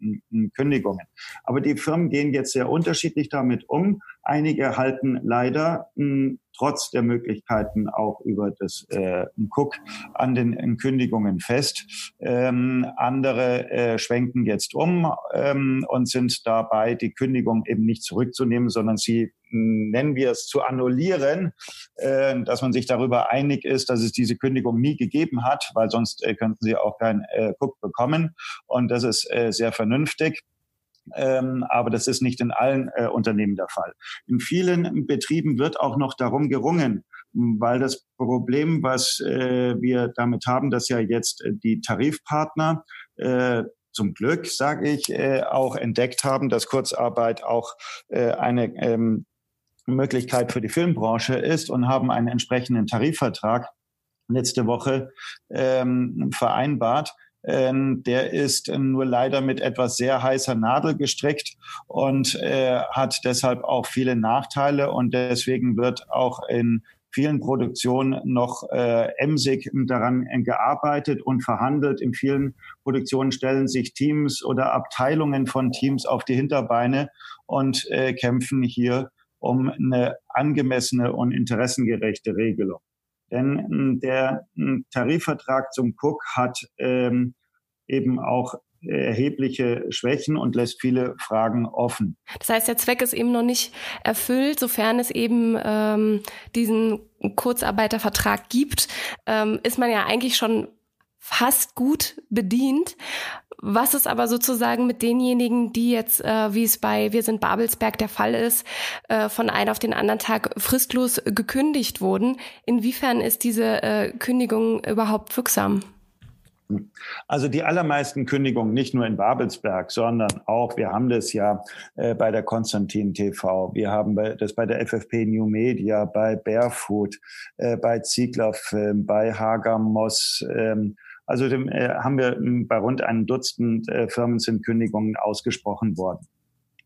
Kündigungen. Aber die Firmen gehen jetzt sehr unterschiedlich damit um. Einige halten leider mh, trotz der Möglichkeiten auch über das äh, Cook an den Kündigungen fest. Ähm, andere äh, schwenken jetzt um ähm, und sind dabei, die Kündigung eben nicht zurückzunehmen, sondern sie hm, nennen wir es zu annullieren, äh, dass man sich darüber einig ist, dass es diese Kündigung nie gegeben hat, weil sonst äh, könnten sie auch kein äh, Cook bekommen. Und das ist äh, sehr vernünftig. Ähm, aber das ist nicht in allen äh, Unternehmen der Fall. In vielen Betrieben wird auch noch darum gerungen, weil das Problem, was äh, wir damit haben, dass ja jetzt äh, die Tarifpartner äh, zum Glück, sage ich, äh, auch entdeckt haben, dass Kurzarbeit auch äh, eine ähm, Möglichkeit für die Filmbranche ist und haben einen entsprechenden Tarifvertrag letzte Woche ähm, vereinbart ähm, der ist nur leider mit etwas sehr heißer Nadel gestrickt und äh, hat deshalb auch viele Nachteile und deswegen wird auch in vielen Produktionen noch äh, emsig daran gearbeitet und verhandelt. In vielen Produktionen stellen sich Teams oder Abteilungen von Teams auf die Hinterbeine und äh, kämpfen hier um eine angemessene und interessengerechte Regelung. Denn hm, der hm, Tarifvertrag zum Cook hat ähm, eben auch erhebliche Schwächen und lässt viele Fragen offen. Das heißt, der Zweck ist eben noch nicht erfüllt, sofern es eben ähm, diesen Kurzarbeitervertrag gibt, ähm, ist man ja eigentlich schon fast gut bedient. Was ist aber sozusagen mit denjenigen, die jetzt, äh, wie es bei Wir sind Babelsberg der Fall ist, äh, von einem auf den anderen Tag fristlos gekündigt wurden? Inwiefern ist diese äh, Kündigung überhaupt wirksam? Also die allermeisten Kündigungen, nicht nur in Babelsberg, sondern auch, wir haben das ja äh, bei der Konstantin TV, wir haben das bei der FFP New Media, bei Barefoot, äh, bei Ziegler Film, bei Hager Moss, ähm, also dem, äh, haben wir hm, bei rund einem Dutzend äh, Firmen sind Kündigungen ausgesprochen worden.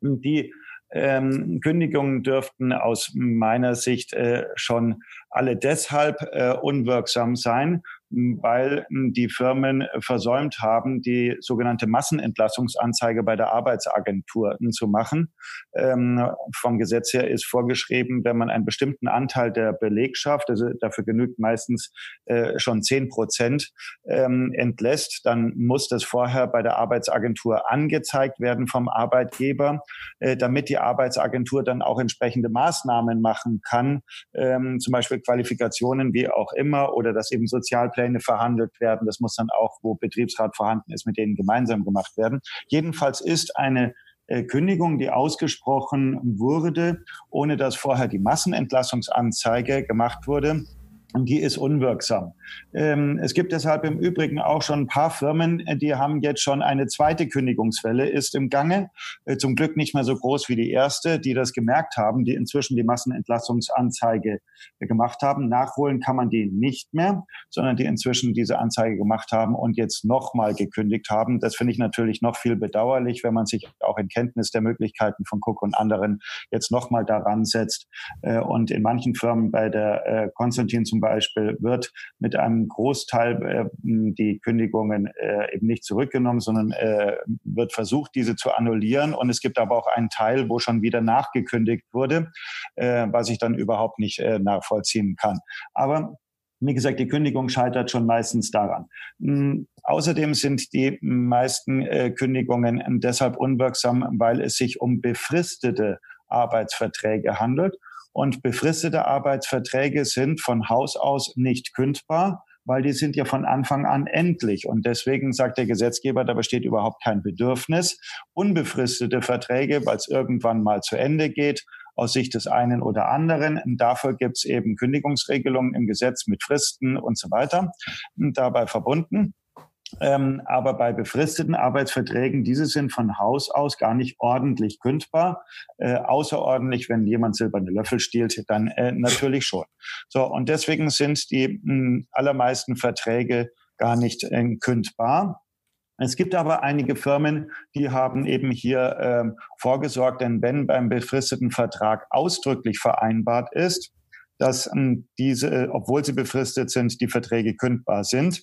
Die ähm, Kündigungen dürften aus meiner Sicht äh, schon alle deshalb äh, unwirksam sein, weil die Firmen versäumt haben, die sogenannte Massenentlassungsanzeige bei der Arbeitsagentur zu machen. Ähm, vom Gesetz her ist vorgeschrieben, wenn man einen bestimmten Anteil der Belegschaft, also dafür genügt meistens äh, schon zehn Prozent, ähm, entlässt, dann muss das vorher bei der Arbeitsagentur angezeigt werden vom Arbeitgeber, äh, damit die Arbeitsagentur dann auch entsprechende Maßnahmen machen kann, ähm, zum Beispiel Qualifikationen wie auch immer oder dass eben Sozialpläne verhandelt werden. Das muss dann auch, wo Betriebsrat vorhanden ist, mit denen gemeinsam gemacht werden. Jedenfalls ist eine äh, Kündigung, die ausgesprochen wurde, ohne dass vorher die Massenentlassungsanzeige gemacht wurde, die ist unwirksam. Ähm, es gibt deshalb im Übrigen auch schon ein paar Firmen, äh, die haben jetzt schon eine zweite Kündigungswelle ist im Gange. Äh, zum Glück nicht mehr so groß wie die erste, die das gemerkt haben, die inzwischen die Massenentlassungsanzeige äh, gemacht haben. Nachholen kann man die nicht mehr, sondern die inzwischen diese Anzeige gemacht haben und jetzt nochmal gekündigt haben. Das finde ich natürlich noch viel bedauerlich, wenn man sich auch in Kenntnis der Möglichkeiten von Cook und anderen jetzt nochmal daran setzt. Und in manchen Firmen bei der Konstantin zum Beispiel wird mit einem Großteil äh, die Kündigungen äh, eben nicht zurückgenommen, sondern äh, wird versucht, diese zu annullieren. Und es gibt aber auch einen Teil, wo schon wieder nachgekündigt wurde, was ich dann überhaupt nicht nachvollziehen kann. Aber wie gesagt, die Kündigung scheitert schon meistens daran. Außerdem sind die meisten Kündigungen deshalb unwirksam, weil es sich um befristete Arbeitsverträge handelt. Und befristete Arbeitsverträge sind von Haus aus nicht kündbar, weil die sind ja von Anfang an endlich. Und deswegen sagt der Gesetzgeber, da besteht überhaupt kein Bedürfnis. Unbefristete Verträge, weil es irgendwann mal zu Ende geht, aus Sicht des einen oder anderen. Und dafür gibt es eben Kündigungsregelungen im Gesetz mit Fristen und so weiter und dabei verbunden. Ähm, aber bei befristeten Arbeitsverträgen, diese sind von Haus aus gar nicht ordentlich kündbar. Äh, außerordentlich, wenn jemand silberne Löffel stiehlt, dann äh, natürlich schon. So, und deswegen sind die mh, hm, allermeisten Verträge gar nicht äh, kündbar. Es gibt aber einige Firmen, die haben eben hier ähm, vorgesorgt, denn wenn beim befristeten Vertrag ausdrücklich vereinbart ist, dass ähm, diese, obwohl sie befristet sind, die Verträge kündbar sind,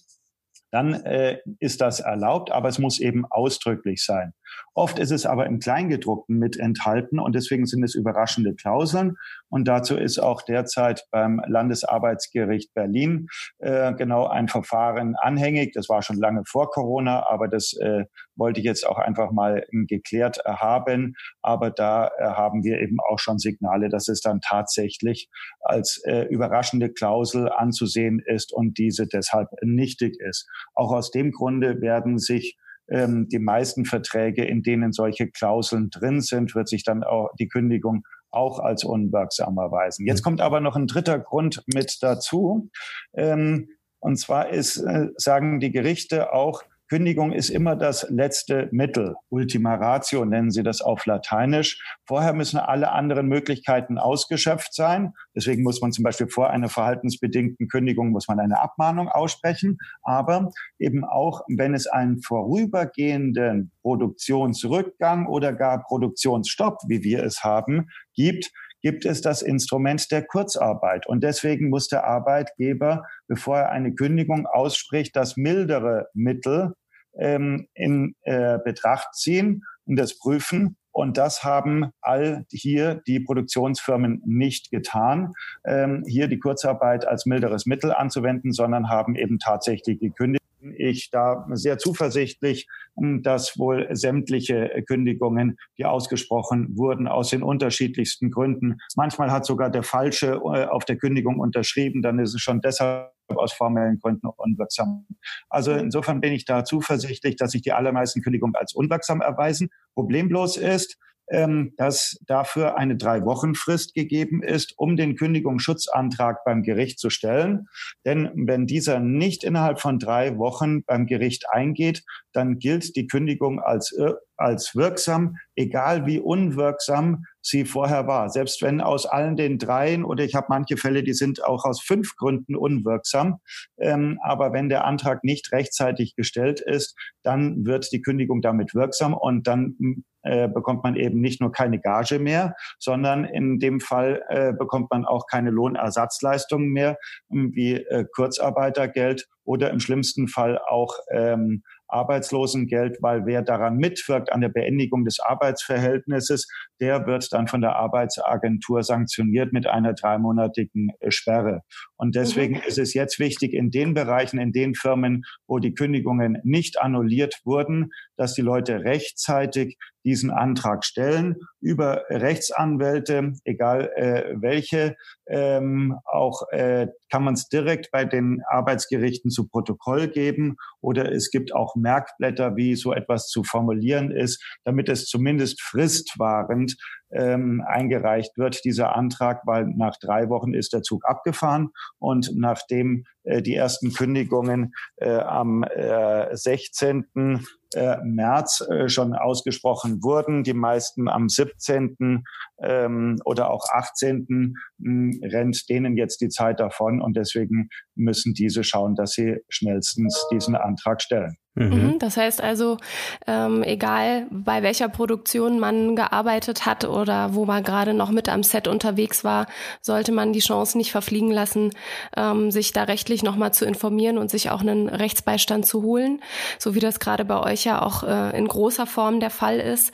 dann äh, ist das erlaubt, aber es muss eben ausdrücklich sein. Oft ist es aber im Kleingedruckten mit enthalten und deswegen sind es überraschende Klauseln. Und dazu ist auch derzeit beim Landesarbeitsgericht Berlin äh, genau ein Verfahren anhängig. Das war schon lange vor Corona, aber das äh, wollte ich jetzt auch einfach mal geklärt haben. Aber da äh, haben wir eben auch schon Signale, dass es dann tatsächlich als äh, überraschende Klausel anzusehen ist und diese deshalb nichtig ist. Auch aus dem Grunde werden sich ähm, die meisten Verträge, in denen solche Klauseln drin sind, wird sich dann auch die Kündigung auch als unwirksam erweisen. Jetzt mhm. kommt aber noch ein dritter Grund mit dazu. Ähm, und zwar ist, äh, sagen die Gerichte auch, Kündigung ist immer das letzte Mittel. Ultima Ratio nennen sie das auf Lateinisch. Vorher müssen alle anderen Möglichkeiten ausgeschöpft sein. Deswegen muss man zum Beispiel vor einer verhaltensbedingten Kündigung muss man eine Abmahnung aussprechen. Aber eben auch, wenn es einen vorübergehenden Produktionsrückgang oder gar Produktionsstopp, wie wir es haben, gibt, gibt es das Instrument der Kurzarbeit. Und deswegen muss der Arbeitgeber, bevor er eine Kündigung ausspricht, das mildere Mittel ähm, in äh, Betracht ziehen und das prüfen. Und das haben all hier die Produktionsfirmen nicht getan, ähm, hier die Kurzarbeit als milderes Mittel anzuwenden, sondern haben eben tatsächlich gekündigt ich da sehr zuversichtlich, dass wohl sämtliche Kündigungen, die ausgesprochen wurden, aus den unterschiedlichsten Gründen. Manchmal hat sogar der Falsche äh, auf der Kündigung unterschrieben, dann ist es schon deshalb aus formellen Gründen unwirksam. Also insofern bin ich da zuversichtlich, dass sich die allermeisten Kündigungen als unwirksam erweisen. Problemlos ist, ähm, dass dafür eine drei Wochen Frist gegeben ist, um den Kündigungsschutzantrag beim Gericht zu stellen. Denn wenn dieser nicht innerhalb von drei Wochen beim Gericht eingeht, dann gilt die Kündigung als, äh, als wirksam, egal wie unwirksam sie vorher war. Selbst wenn aus allen den dreien oder ich habe manche Fälle, die sind auch aus fünf Gründen unwirksam. Ähm, aber wenn der Antrag nicht rechtzeitig gestellt ist, dann wird die Kündigung damit wirksam und dann äh, bekommt man eben nicht nur keine Gage mehr, sondern in dem Fall äh, bekommt man auch keine Lohnersatzleistungen mehr, wie äh, Kurzarbeitergeld oder im schlimmsten Fall auch ähm, Arbeitslosengeld, weil wer daran mitwirkt an der Beendigung des Arbeitsverhältnisses, der wird dann von der Arbeitsagentur sanktioniert mit einer dreimonatigen äh, Sperre. Und deswegen mhm. ist es jetzt wichtig, in den Bereichen, in den Firmen, wo die Kündigungen nicht annulliert wurden, dass die Leute rechtzeitig diesen Antrag stellen über Rechtsanwälte, egal äh, welche. Ähm, auch äh, kann man es direkt bei den Arbeitsgerichten zu Protokoll geben oder es gibt auch Merkblätter, wie so etwas zu formulieren ist, damit es zumindest fristwahrend ähm, eingereicht wird, dieser Antrag, weil nach drei Wochen ist der Zug abgefahren und nachdem äh, die ersten Kündigungen äh, am äh, 16. Äh, März äh, schon ausgesprochen wurden, die meisten am 17. Ähm, oder auch 18. Hm, rennt denen jetzt die Zeit davon und deswegen müssen diese schauen, dass sie schnellstens diesen Antrag stellen. Mhm. mhm. Das heißt also, ähm, egal bei welcher Produktion man gearbeitet hat oder wo man gerade noch mit am Set unterwegs war, sollte man die Chance nicht verfliegen lassen, ähm, sich da rechtlich nochmal zu informieren und sich auch einen Rechtsbeistand zu holen, so wie das gerade bei euch ja auch äh, in großer Form der Fall ist.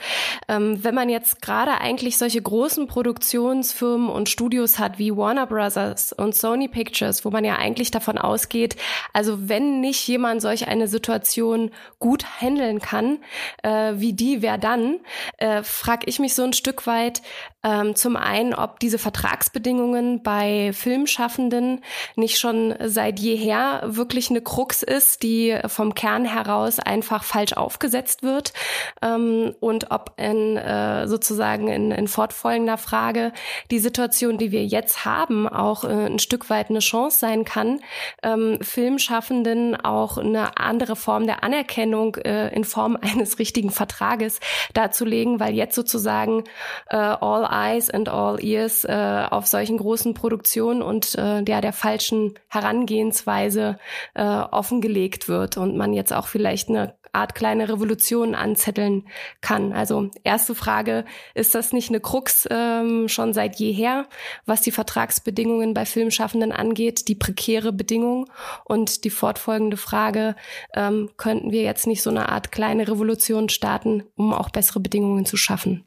Ähm, wenn man jetzt gerade eigentlich solche großen Produktionsfirmen und Studios hat wie Warner Brothers und Sony Pictures, wo man ja eigentlich davon ausgeht, also wenn nicht jemand solch eine Situation Situation gut handeln kann, äh, wie die, wer dann, äh, frage ich mich so ein Stück weit ähm, zum einen, ob diese Vertragsbedingungen bei Filmschaffenden nicht schon seit jeher wirklich eine Krux ist, die vom Kern heraus einfach falsch aufgesetzt wird ähm, und ob in äh, sozusagen in, in fortfolgender Frage die Situation, die wir jetzt haben, auch äh, ein Stück weit eine Chance sein kann, ähm, Filmschaffenden auch eine andere Form der Anerkennung äh, in Form eines richtigen Vertrages darzulegen, weil jetzt sozusagen äh, all eyes and all ears äh, auf solchen großen Produktionen und äh, ja, der falschen Herangehensweise äh, offengelegt wird und man jetzt auch vielleicht eine Art kleine Revolution anzetteln kann. Also erste Frage, ist das nicht eine Krux ähm, schon seit jeher, was die Vertragsbedingungen bei Filmschaffenden angeht, die prekäre Bedingung? Und die fortfolgende Frage, ähm, könnten wir jetzt nicht so eine Art kleine Revolution starten, um auch bessere Bedingungen zu schaffen?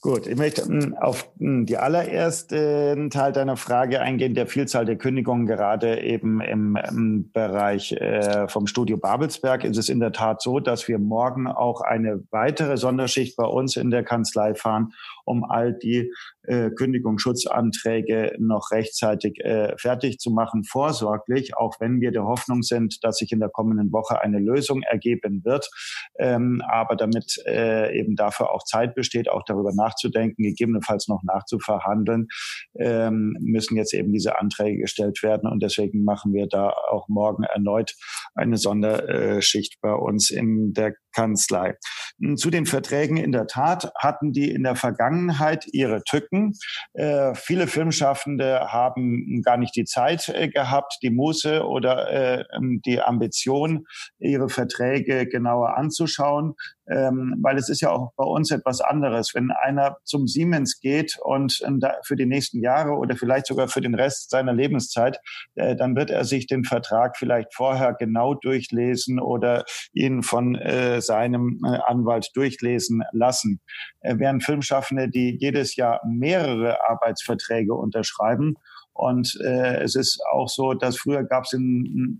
Gut, ich möchte hm, auf hm, die allerersten Teil deiner Frage eingehen, der Vielzahl der Kündigungen gerade eben im, im Bereich äh, vom Studio Babelsberg. Ist es in der Tat so, dass wir morgen auch eine weitere Sonderschicht bei uns in der Kanzlei fahren, um all die äh, Kündigungsschutzanträge noch rechtzeitig äh, fertig zu machen, vorsorglich, auch wenn wir der Hoffnung sind, dass sich in der kommenden Woche eine Lösung ergeben wird. Ähm, aber damit äh, eben dafür auch Zeit besteht, auch darüber nachzudenken, gegebenenfalls noch nachzuverhandeln, ähm, müssen jetzt eben diese Anträge gestellt werden. Und deswegen machen wir da auch morgen erneut eine Sonderschicht bei uns in der Kanzlei. Zu den Verträgen in der Tat hatten die in der Vergangenheit ihre Tücken. Äh, viele Filmschaffende haben gar nicht die Zeit äh, gehabt, die Muße oder äh, die Ambition, ihre Verträge genauer anzuschauen ähm, weil es ist ja auch bei uns etwas anderes. Wenn einer zum Siemens geht und äh, für die nächsten Jahre oder vielleicht sogar für den Rest seiner Lebenszeit, äh, dann wird er sich den Vertrag vielleicht vorher genau durchlesen oder ihn von äh, seinem äh, Anwalt durchlesen lassen. Äh, während Filmschaffende, die jedes Jahr mehrere Arbeitsverträge unterschreiben Und äh, es ist auch so, dass früher gab es,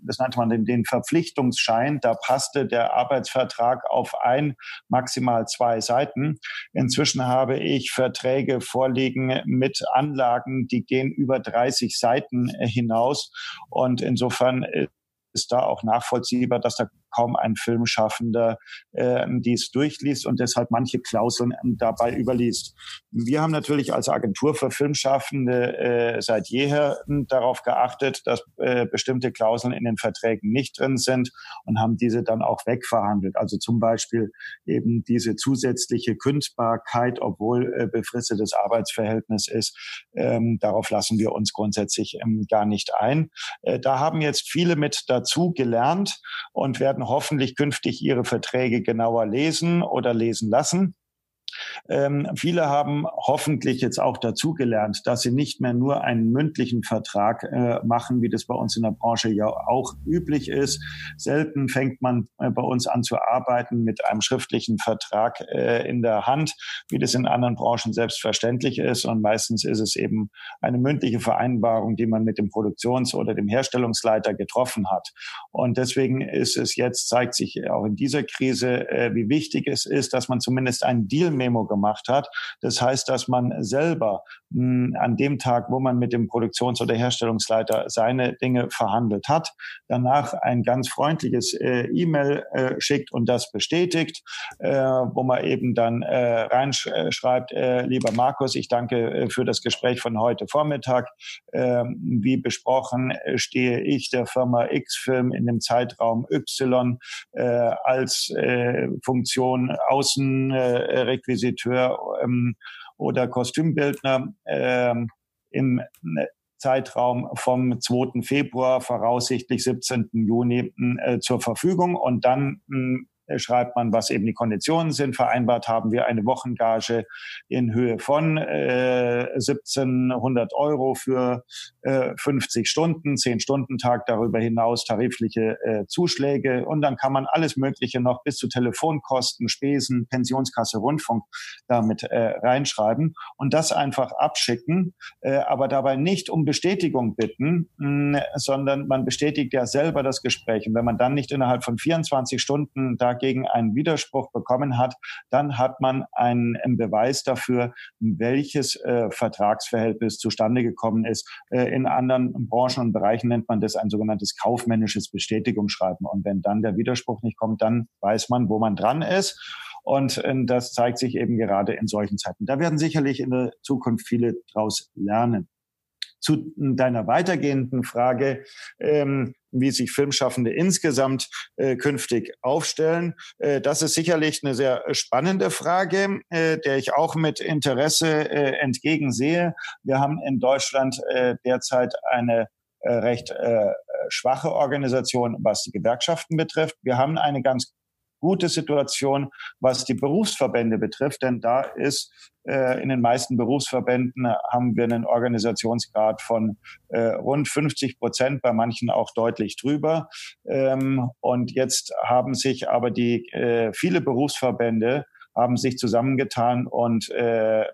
das nannte man den, den Verpflichtungsschein, da passte der Arbeitsvertrag auf ein, maximal zwei Seiten. Inzwischen habe ich Verträge vorliegen mit Anlagen, die gehen über 30 Seiten hinaus. Und insofern ist da auch nachvollziehbar, dass da kaum ein Filmschaffender äh, dies durchliest und deshalb manche Klauseln ähm, dabei überliest. Wir haben natürlich als Agentur für Filmschaffende äh, seit jeher äh, darauf geachtet, dass äh, bestimmte Klauseln in den Verträgen nicht drin sind und haben diese dann auch wegverhandelt. Also zum Beispiel eben diese zusätzliche Kündbarkeit, obwohl äh, befristetes Arbeitsverhältnis ist. Ähm, darauf lassen wir uns grundsätzlich ähm, gar nicht ein. Äh, da haben jetzt viele mit dazu gelernt und werden hoffentlich künftig ihre Verträge genauer lesen oder lesen lassen. Ähm, viele haben hoffentlich jetzt auch dazugelernt, dass sie nicht mehr nur einen mündlichen Vertrag äh, machen, wie das bei uns in der Branche ja auch üblich ist. Selten fängt man äh, bei uns an zu arbeiten mit einem schriftlichen Vertrag äh, in der Hand, wie das in anderen Branchen selbstverständlich ist. Und meistens ist es eben eine mündliche Vereinbarung, die man mit dem Produktions- oder dem Herstellungsleiter getroffen hat. Und deswegen ist es jetzt, zeigt sich auch in dieser Krise, äh, wie wichtig es ist, dass man zumindest einen Deal Memo gemacht hat. Das heißt, dass man selber mh, hm, an dem Tag, wo man mit dem Produktions- oder Herstellungsleiter seine Dinge verhandelt hat, danach ein ganz freundliches äh, E-Mail äh, schickt und das bestätigt, äh, wo man eben dann äh, reinschreibt, äh, lieber Markus, ich danke äh, für das Gespräch von heute Vormittag. Äh, wie besprochen äh, stehe ich der Firma X-Film in dem Zeitraum Y äh, als äh, Funktion Außenrequisition Requisiteur ähm, oder Kostümbildner ähm, im äh, Zeitraum vom 2. Februar, voraussichtlich 17. Juni, äh, zur Verfügung. Und dann äh, schreibt man, was eben die Konditionen sind. Vereinbart haben wir eine Wochengage in Höhe von äh, 1700 Euro für äh, 50 Stunden, 10 Stunden Tag, darüber hinaus tarifliche äh, Zuschläge und dann kann man alles Mögliche noch bis zu Telefonkosten, Spesen, Pensionskasse, Rundfunk damit äh, reinschreiben und das einfach abschicken, äh, aber dabei nicht um Bestätigung bitten, mh, sondern man bestätigt ja selber das Gespräch und wenn man dann nicht innerhalb von 24 Stunden da dagegen einen Widerspruch bekommen hat, dann hat man einen, Beweis dafür, welches äh, Vertragsverhältnis zustande gekommen ist. Äh, in anderen Branchen und Bereichen nennt man das ein sogenanntes kaufmännisches Bestätigungsschreiben. Und wenn dann der Widerspruch nicht kommt, dann weiß man, wo man dran ist. Und äh, das zeigt sich eben gerade in solchen Zeiten. Da werden sicherlich in der Zukunft viele daraus lernen. Zu deiner weitergehenden Frage, ähm, wie sich Filmschaffende insgesamt äh, künftig aufstellen. Äh, das ist sicherlich eine sehr spannende Frage, äh, der ich auch mit Interesse äh, entgegensehe. Wir haben in Deutschland äh, derzeit eine äh, recht äh, schwache Organisation, was die Gewerkschaften betrifft. Wir haben eine ganz gute Situation, was die Berufsverbände betrifft, denn da ist äh, in den meisten Berufsverbänden haben wir einen Organisationsgrad von äh, rund 50 Prozent, bei manchen auch deutlich drüber. Ähm, und jetzt haben sich aber die äh, viele Berufsverbände haben sich zusammengetan und äh,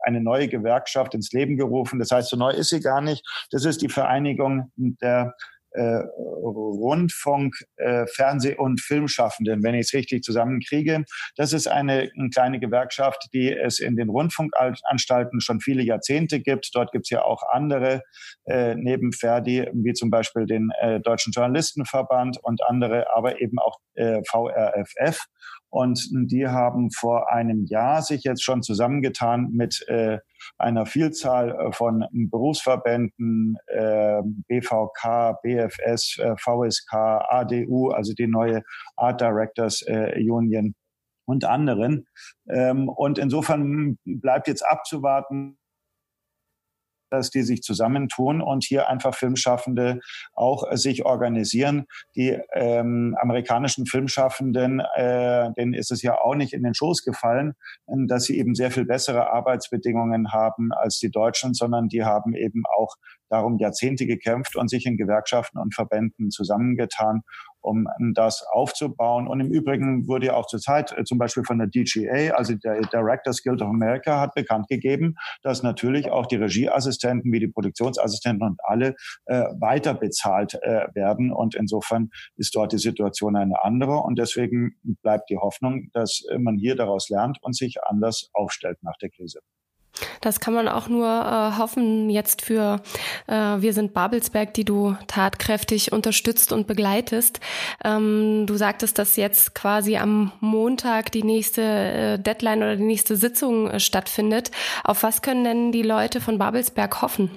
eine neue Gewerkschaft ins Leben gerufen. Das heißt, so neu ist sie gar nicht. Das ist die Vereinigung der äh, Rundfunk, äh, Fernseh- und Filmschaffenden, wenn ich es richtig zusammenkriege. Das ist eine, eine, kleine Gewerkschaft, die es in den Rundfunkanstalten schon viele Jahrzehnte gibt. Dort gibt es ja auch andere äh, neben Ferdi, wie zum Beispiel den äh, Deutschen Journalistenverband und andere, aber eben auch äh, VRFF. Und die haben vor einem Jahr sich jetzt schon zusammengetan mit äh, einer Vielzahl äh, von Berufsverbänden, äh, BVK, BFS, VSK, ADU, also die neue Art Directors Union und anderen. Ähm, und insofern bleibt jetzt abzuwarten, dass die sich zusammentun und hier einfach Filmschaffende auch äh, sich organisieren. Die ähm, amerikanischen Filmschaffenden, äh, denen ist es ja auch nicht in den Schoß gefallen, äh, dass sie eben sehr viel bessere Arbeitsbedingungen haben als die Deutschen, sondern die haben eben auch darum Jahrzehnte gekämpft und sich in Gewerkschaften und Verbänden zusammengetan, um das aufzubauen. Und im Übrigen wurde ja auch zurzeit äh, zum Beispiel von der DGA, also der Directors Guild of America, hat bekannt gegeben, dass natürlich auch die Regieassistenten wie die Produktionsassistenten und alle äh, weiter bezahlt äh, werden. Und insofern ist dort die Situation eine andere. Und deswegen bleibt die Hoffnung, dass man hier daraus lernt und sich anders aufstellt nach der Krise. Das kann man auch nur äh, hoffen jetzt für äh, Wir sind Babelsberg, die du tatkräftig unterstützt und begleitest. Ähm, du sagtest, dass jetzt quasi am Montag die nächste äh, Deadline oder die nächste Sitzung äh, stattfindet. Auf was können denn die Leute von Babelsberg hoffen?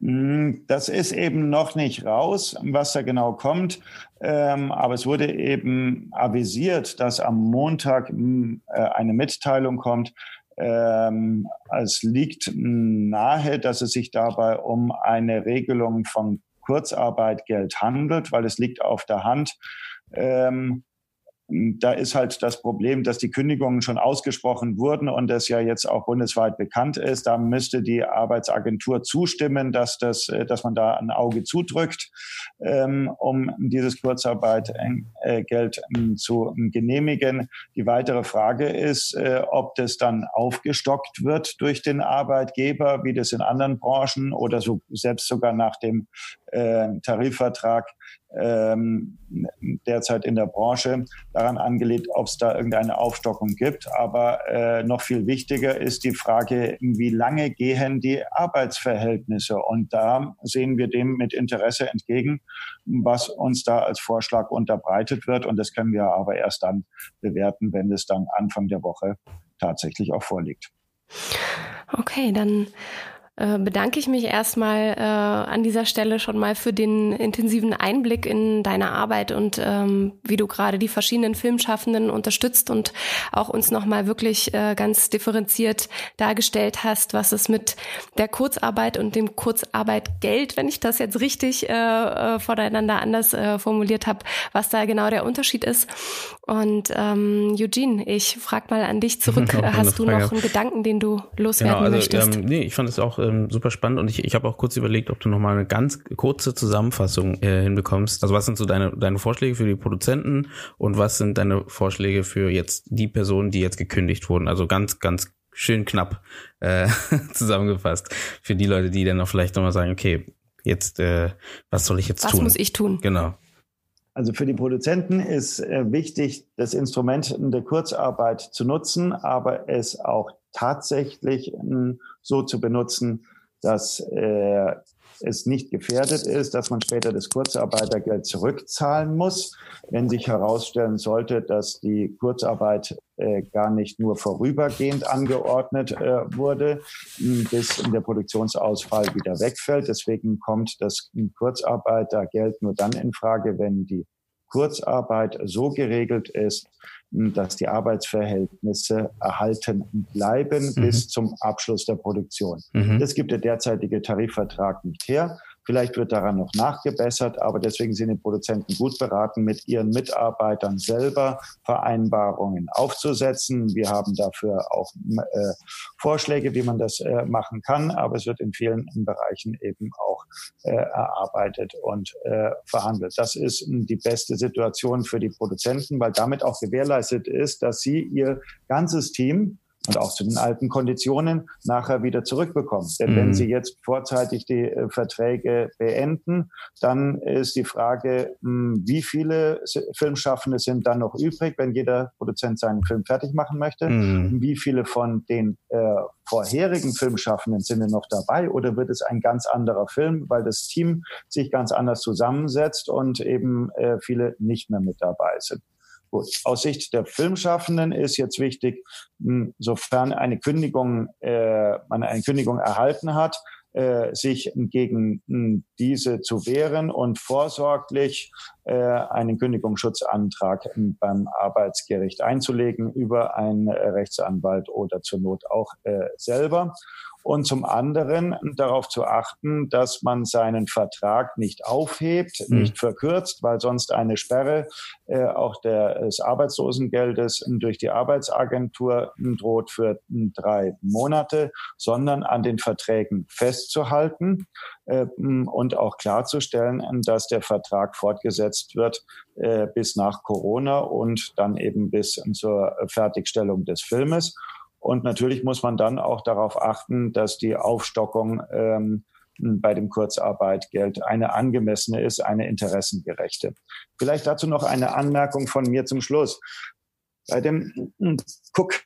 Hm, das ist eben noch nicht raus, was da genau kommt. Ähm, aber es wurde eben avisiert, dass am Montag hm, äh, eine Mitteilung kommt, ähm, es liegt nahe, dass es sich dabei um eine Regelung von Kurzarbeitgeld handelt, weil es liegt auf der Hand. Ähm, da ist halt das Problem, dass die Kündigungen schon ausgesprochen wurden und es ja jetzt auch bundesweit bekannt ist. Da müsste die Arbeitsagentur zustimmen, dass, das, äh, dass man da ein Auge zudrückt, ähm, um dieses Kurzarbeitgeld ähm, zu genehmigen. Die weitere Frage ist, äh, ob das dann aufgestockt wird durch den Arbeitgeber, wie das in anderen Branchen oder so selbst sogar nach dem äh, Tarifvertrag ähm, derzeit in der Branche daran angelegt, ob es da irgendeine Aufstockung gibt. Aber äh, noch viel wichtiger ist die Frage, wie lange gehen die Arbeitsverhältnisse? Und da sehen wir dem mit Interesse entgegen, was uns da als Vorschlag unterbreitet wird. Und das können wir aber erst dann bewerten, wenn es dann Anfang der Woche tatsächlich auch vorliegt. Okay, dann bedanke ich mich erstmal äh, an dieser Stelle schon mal für den intensiven Einblick in deine Arbeit und ähm, wie du gerade die verschiedenen Filmschaffenden unterstützt und auch uns nochmal wirklich äh, ganz differenziert dargestellt hast, was es mit der Kurzarbeit und dem Kurzarbeitgeld, wenn ich das jetzt richtig äh, äh, voneinander anders äh, formuliert habe, was da genau der Unterschied ist. Und ähm, Eugene, ich frage mal an dich zurück. Hast du noch einen Gedanken, den du loswerden genau, also, möchtest? Ähm, nee, ich fand es auch ähm, super spannend und ich, ich habe auch kurz überlegt, ob du noch mal eine ganz kurze Zusammenfassung äh, hinbekommst. Also was sind so deine, deine Vorschläge für die Produzenten und was sind deine Vorschläge für jetzt die Personen, die jetzt gekündigt wurden? Also ganz, ganz schön knapp äh, zusammengefasst für die Leute, die dann auch vielleicht nochmal sagen, okay, jetzt, äh, was soll ich jetzt was tun? Was muss ich tun? Genau. Also für die Produzenten ist äh, wichtig, das Instrument der Kurzarbeit zu nutzen, aber es auch tatsächlich äh, so zu benutzen, dass äh, es nicht gefährdet ist, dass man später das Kurzarbeitergeld zurückzahlen muss, wenn sich herausstellen sollte, dass die Kurzarbeit äh, gar nicht nur vorübergehend angeordnet äh, wurde, bis der Produktionsausfall wieder wegfällt. Deswegen kommt das Kurzarbeitergeld nur dann in Frage, wenn die Kurzarbeit so geregelt ist, dass die Arbeitsverhältnisse erhalten bleiben mhm. bis zum Abschluss der Produktion. Mhm. Das gibt der derzeitige Tarifvertrag nicht her. Vielleicht wird daran noch nachgebessert, aber deswegen sind die Produzenten gut beraten, mit ihren Mitarbeitern selber Vereinbarungen aufzusetzen. Wir haben dafür auch äh, Vorschläge, wie man das äh, machen kann, aber es wird in vielen Bereichen eben auch äh, erarbeitet und äh, verhandelt. Das ist die beste Situation für die Produzenten, weil damit auch gewährleistet ist, dass sie ihr ganzes Team und auch zu den alten Konditionen nachher wieder zurückbekommen. Denn mhm. wenn Sie jetzt vorzeitig die äh, Verträge beenden, dann ist die Frage, mh, hm, wie viele Filmschaffende sind dann noch übrig, wenn jeder Produzent seinen Film fertig machen möchte? Mhm. Wie viele von den äh, vorherigen Filmschaffenden sind denn noch dabei oder wird es ein ganz anderer Film, weil das Team sich ganz anders zusammensetzt und eben äh, viele nicht mehr mit dabei sind? Gut. Aus Sicht der Filmschaffenden ist jetzt wichtig, hm, sofern eine Kündigung, äh, man eine Kündigung erhalten hat, äh, sich gegen hm, diese zu wehren und vorsorglich einen Kündigungsschutzantrag beim Arbeitsgericht einzulegen über einen Rechtsanwalt oder zur Not auch äh, selber und zum anderen darauf zu achten, dass man seinen Vertrag nicht aufhebt, mhm. nicht verkürzt, weil sonst eine Sperre äh, auch des Arbeitslosengeldes durch die Arbeitsagentur droht für drei Monate, sondern an den Verträgen festzuhalten und auch klarzustellen, dass der Vertrag fortgesetzt wird äh, bis nach Corona und dann eben bis zur Fertigstellung des Filmes. Und natürlich muss man dann auch darauf achten, dass die Aufstockung ähm, bei dem Kurzarbeitgeld eine angemessene ist, eine interessengerechte. Vielleicht dazu noch eine Anmerkung von mir zum Schluss. Bei dem Guck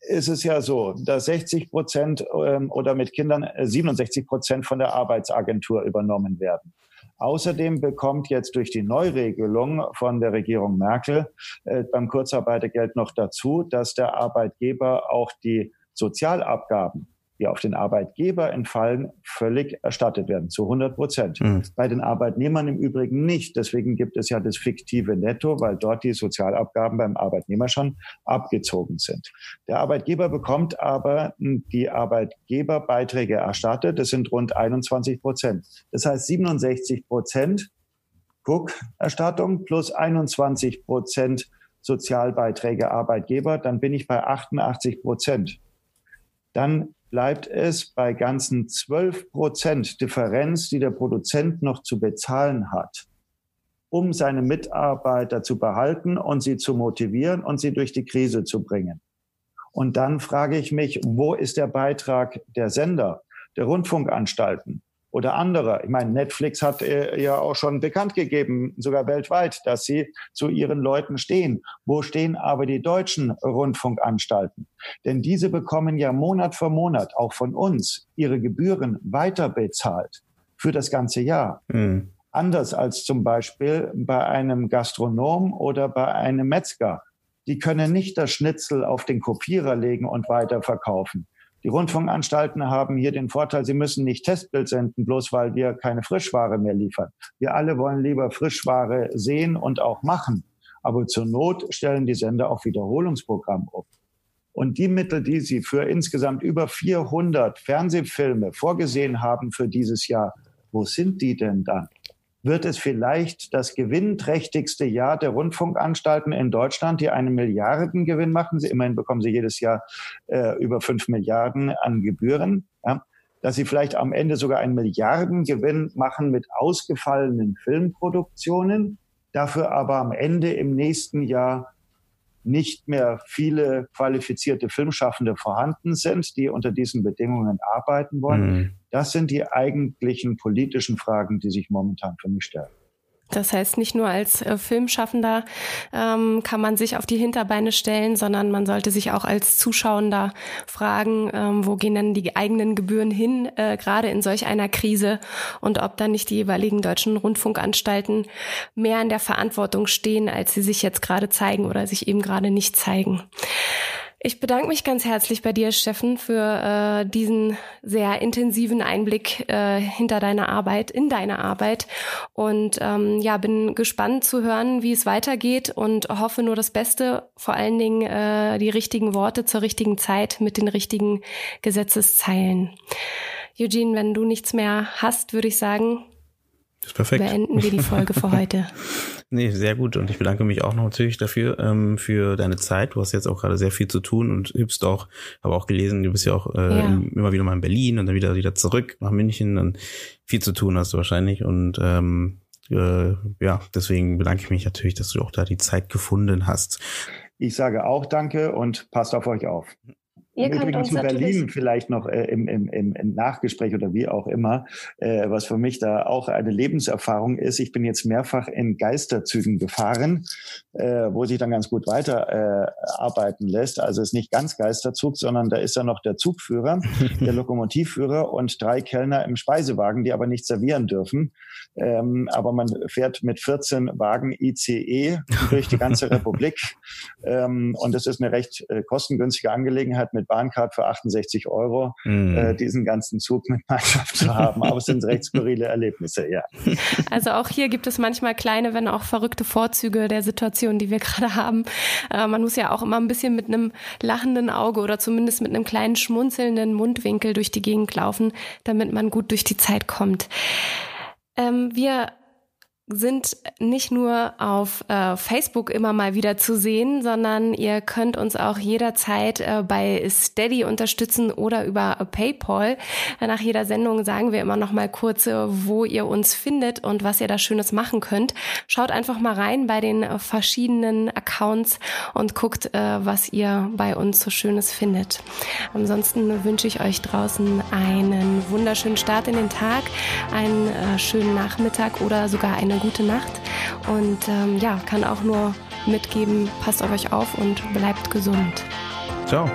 ist es ja so, dass 60 Prozent ähm, oder mit Kindern 67 äh, Prozent von der Arbeitsagentur übernommen werden. Außerdem bekommt jetzt durch die Neuregelung von der Regierung Merkel äh, beim Kurzarbeitergeld noch dazu, dass der Arbeitgeber auch die Sozialabgaben die auf den Arbeitgeber entfallen, völlig erstattet werden, zu 100 Prozent. Mhm. Bei den Arbeitnehmern im Übrigen nicht. Deswegen gibt es ja das fiktive Netto, weil dort die Sozialabgaben beim Arbeitnehmer schon abgezogen sind. Der Arbeitgeber bekommt aber die Arbeitgeberbeiträge erstattet. Das sind rund 21 Prozent. Das heißt 67 Prozent Guckerstattung plus 21 Prozent Sozialbeiträge Arbeitgeber, dann bin ich bei 88 Prozent. Dann bleibt es bei ganzen 12 Prozent Differenz, die der Produzent noch zu bezahlen hat, um seine Mitarbeiter zu behalten und sie zu motivieren und sie durch die Krise zu bringen. Und dann frage ich mich, wo ist der Beitrag der Sender, der Rundfunkanstalten? Oder andere. Ich meine, Netflix hat äh, ja auch schon bekannt gegeben, sogar weltweit, dass sie zu ihren Leuten stehen. Wo stehen aber die deutschen Rundfunkanstalten? Denn diese bekommen ja Monat für Monat auch von uns ihre Gebühren weiter bezahlt für das ganze Jahr. Mhm. Anders als zum Beispiel bei einem Gastronom oder bei einem Metzger. Die können nicht das Schnitzel auf den Kopierer legen und weiterverkaufen. Die Rundfunkanstalten haben hier den Vorteil, sie müssen nicht Testbild senden, bloß weil wir keine Frischware mehr liefern. Wir alle wollen lieber Frischware sehen und auch machen. Aber zur Not stellen die Sender auch Wiederholungsprogramm auf. Und die Mittel, die sie für insgesamt über 400 Fernsehfilme vorgesehen haben für dieses Jahr, wo sind die denn dann? Wird es vielleicht das gewinnträchtigste Jahr der Rundfunkanstalten in Deutschland, die einen Milliardengewinn machen. Sie, immerhin bekommen sie jedes Jahr äh, über fünf Milliarden an Gebühren. Ja, dass sie vielleicht am Ende sogar einen Milliardengewinn machen mit ausgefallenen Filmproduktionen, dafür aber am Ende im nächsten Jahr nicht mehr viele qualifizierte Filmschaffende vorhanden sind, die unter diesen Bedingungen arbeiten wollen. Mhm. Das sind die eigentlichen politischen Fragen, die sich momentan für mich stellen. Das heißt, nicht nur als äh, Filmschaffender ähm, kann man sich auf die Hinterbeine stellen, sondern man sollte sich auch als Zuschauender fragen, ähm, wo gehen denn die eigenen Gebühren hin, äh, gerade in solch einer Krise und ob dann nicht die jeweiligen deutschen Rundfunkanstalten mehr in der Verantwortung stehen, als sie sich jetzt gerade zeigen oder sich eben gerade nicht zeigen. Ich bedanke mich ganz herzlich bei dir, Steffen, für äh, diesen sehr intensiven Einblick äh, hinter deiner Arbeit, in deine Arbeit. Und ähm, ja, bin gespannt zu hören, wie es weitergeht und hoffe nur das Beste, vor allen Dingen äh, die richtigen Worte zur richtigen Zeit mit den richtigen Gesetzeszeilen. Eugene, wenn du nichts mehr hast, würde ich sagen, beenden wir die Folge für heute. Nee, sehr gut. Und ich bedanke mich auch noch natürlich dafür, ähm, für deine Zeit. Du hast jetzt auch gerade sehr viel zu tun und hübst auch, habe auch gelesen, du bist ja auch äh, ja. immer wieder mal in Berlin und dann wieder wieder zurück nach München. Und viel zu tun hast du wahrscheinlich. Und ähm, äh, ja, deswegen bedanke ich mich natürlich, dass du auch da die Zeit gefunden hast. Ich sage auch danke und passt auf euch auf. Ihr Im Übrigen zu Berlin vielleicht noch äh, im, im, im Nachgespräch oder wie auch immer, äh, was für mich da auch eine Lebenserfahrung ist. Ich bin jetzt mehrfach in Geisterzügen gefahren, äh, wo sich dann ganz gut weiter äh, arbeiten lässt. Also es ist nicht ganz Geisterzug, sondern da ist dann noch der Zugführer, der Lokomotivführer und drei Kellner im Speisewagen, die aber nicht servieren dürfen. Ähm, aber man fährt mit 14 Wagen ICE durch die ganze Republik. Ähm, und das ist eine recht äh, kostengünstige Angelegenheit mit Bahncard für 68 Euro, mm. äh, diesen ganzen Zug mit Mannschaft zu haben. Aber es sind recht skurrile Erlebnisse, ja. Also auch hier gibt es manchmal kleine, wenn auch verrückte Vorzüge der Situation, die wir gerade haben. Äh, man muss ja auch immer ein bisschen mit einem lachenden Auge oder zumindest mit einem kleinen schmunzelnden Mundwinkel durch die Gegend laufen, damit man gut durch die Zeit kommt. Ähm, wir sind nicht nur auf äh, Facebook immer mal wieder zu sehen, sondern ihr könnt uns auch jederzeit äh, bei Steady unterstützen oder über PayPal. Nach jeder Sendung sagen wir immer noch mal kurz, äh, wo ihr uns findet und was ihr da Schönes machen könnt. Schaut einfach mal rein bei den verschiedenen Accounts und guckt, äh, was ihr bei uns so Schönes findet. Ansonsten wünsche ich euch draußen einen wunderschönen Start in den Tag, einen äh, schönen Nachmittag oder sogar eine gute Nacht. Und ähm, ja, kann auch nur mitgeben, passt auf euch auf und bleibt gesund. Ciao.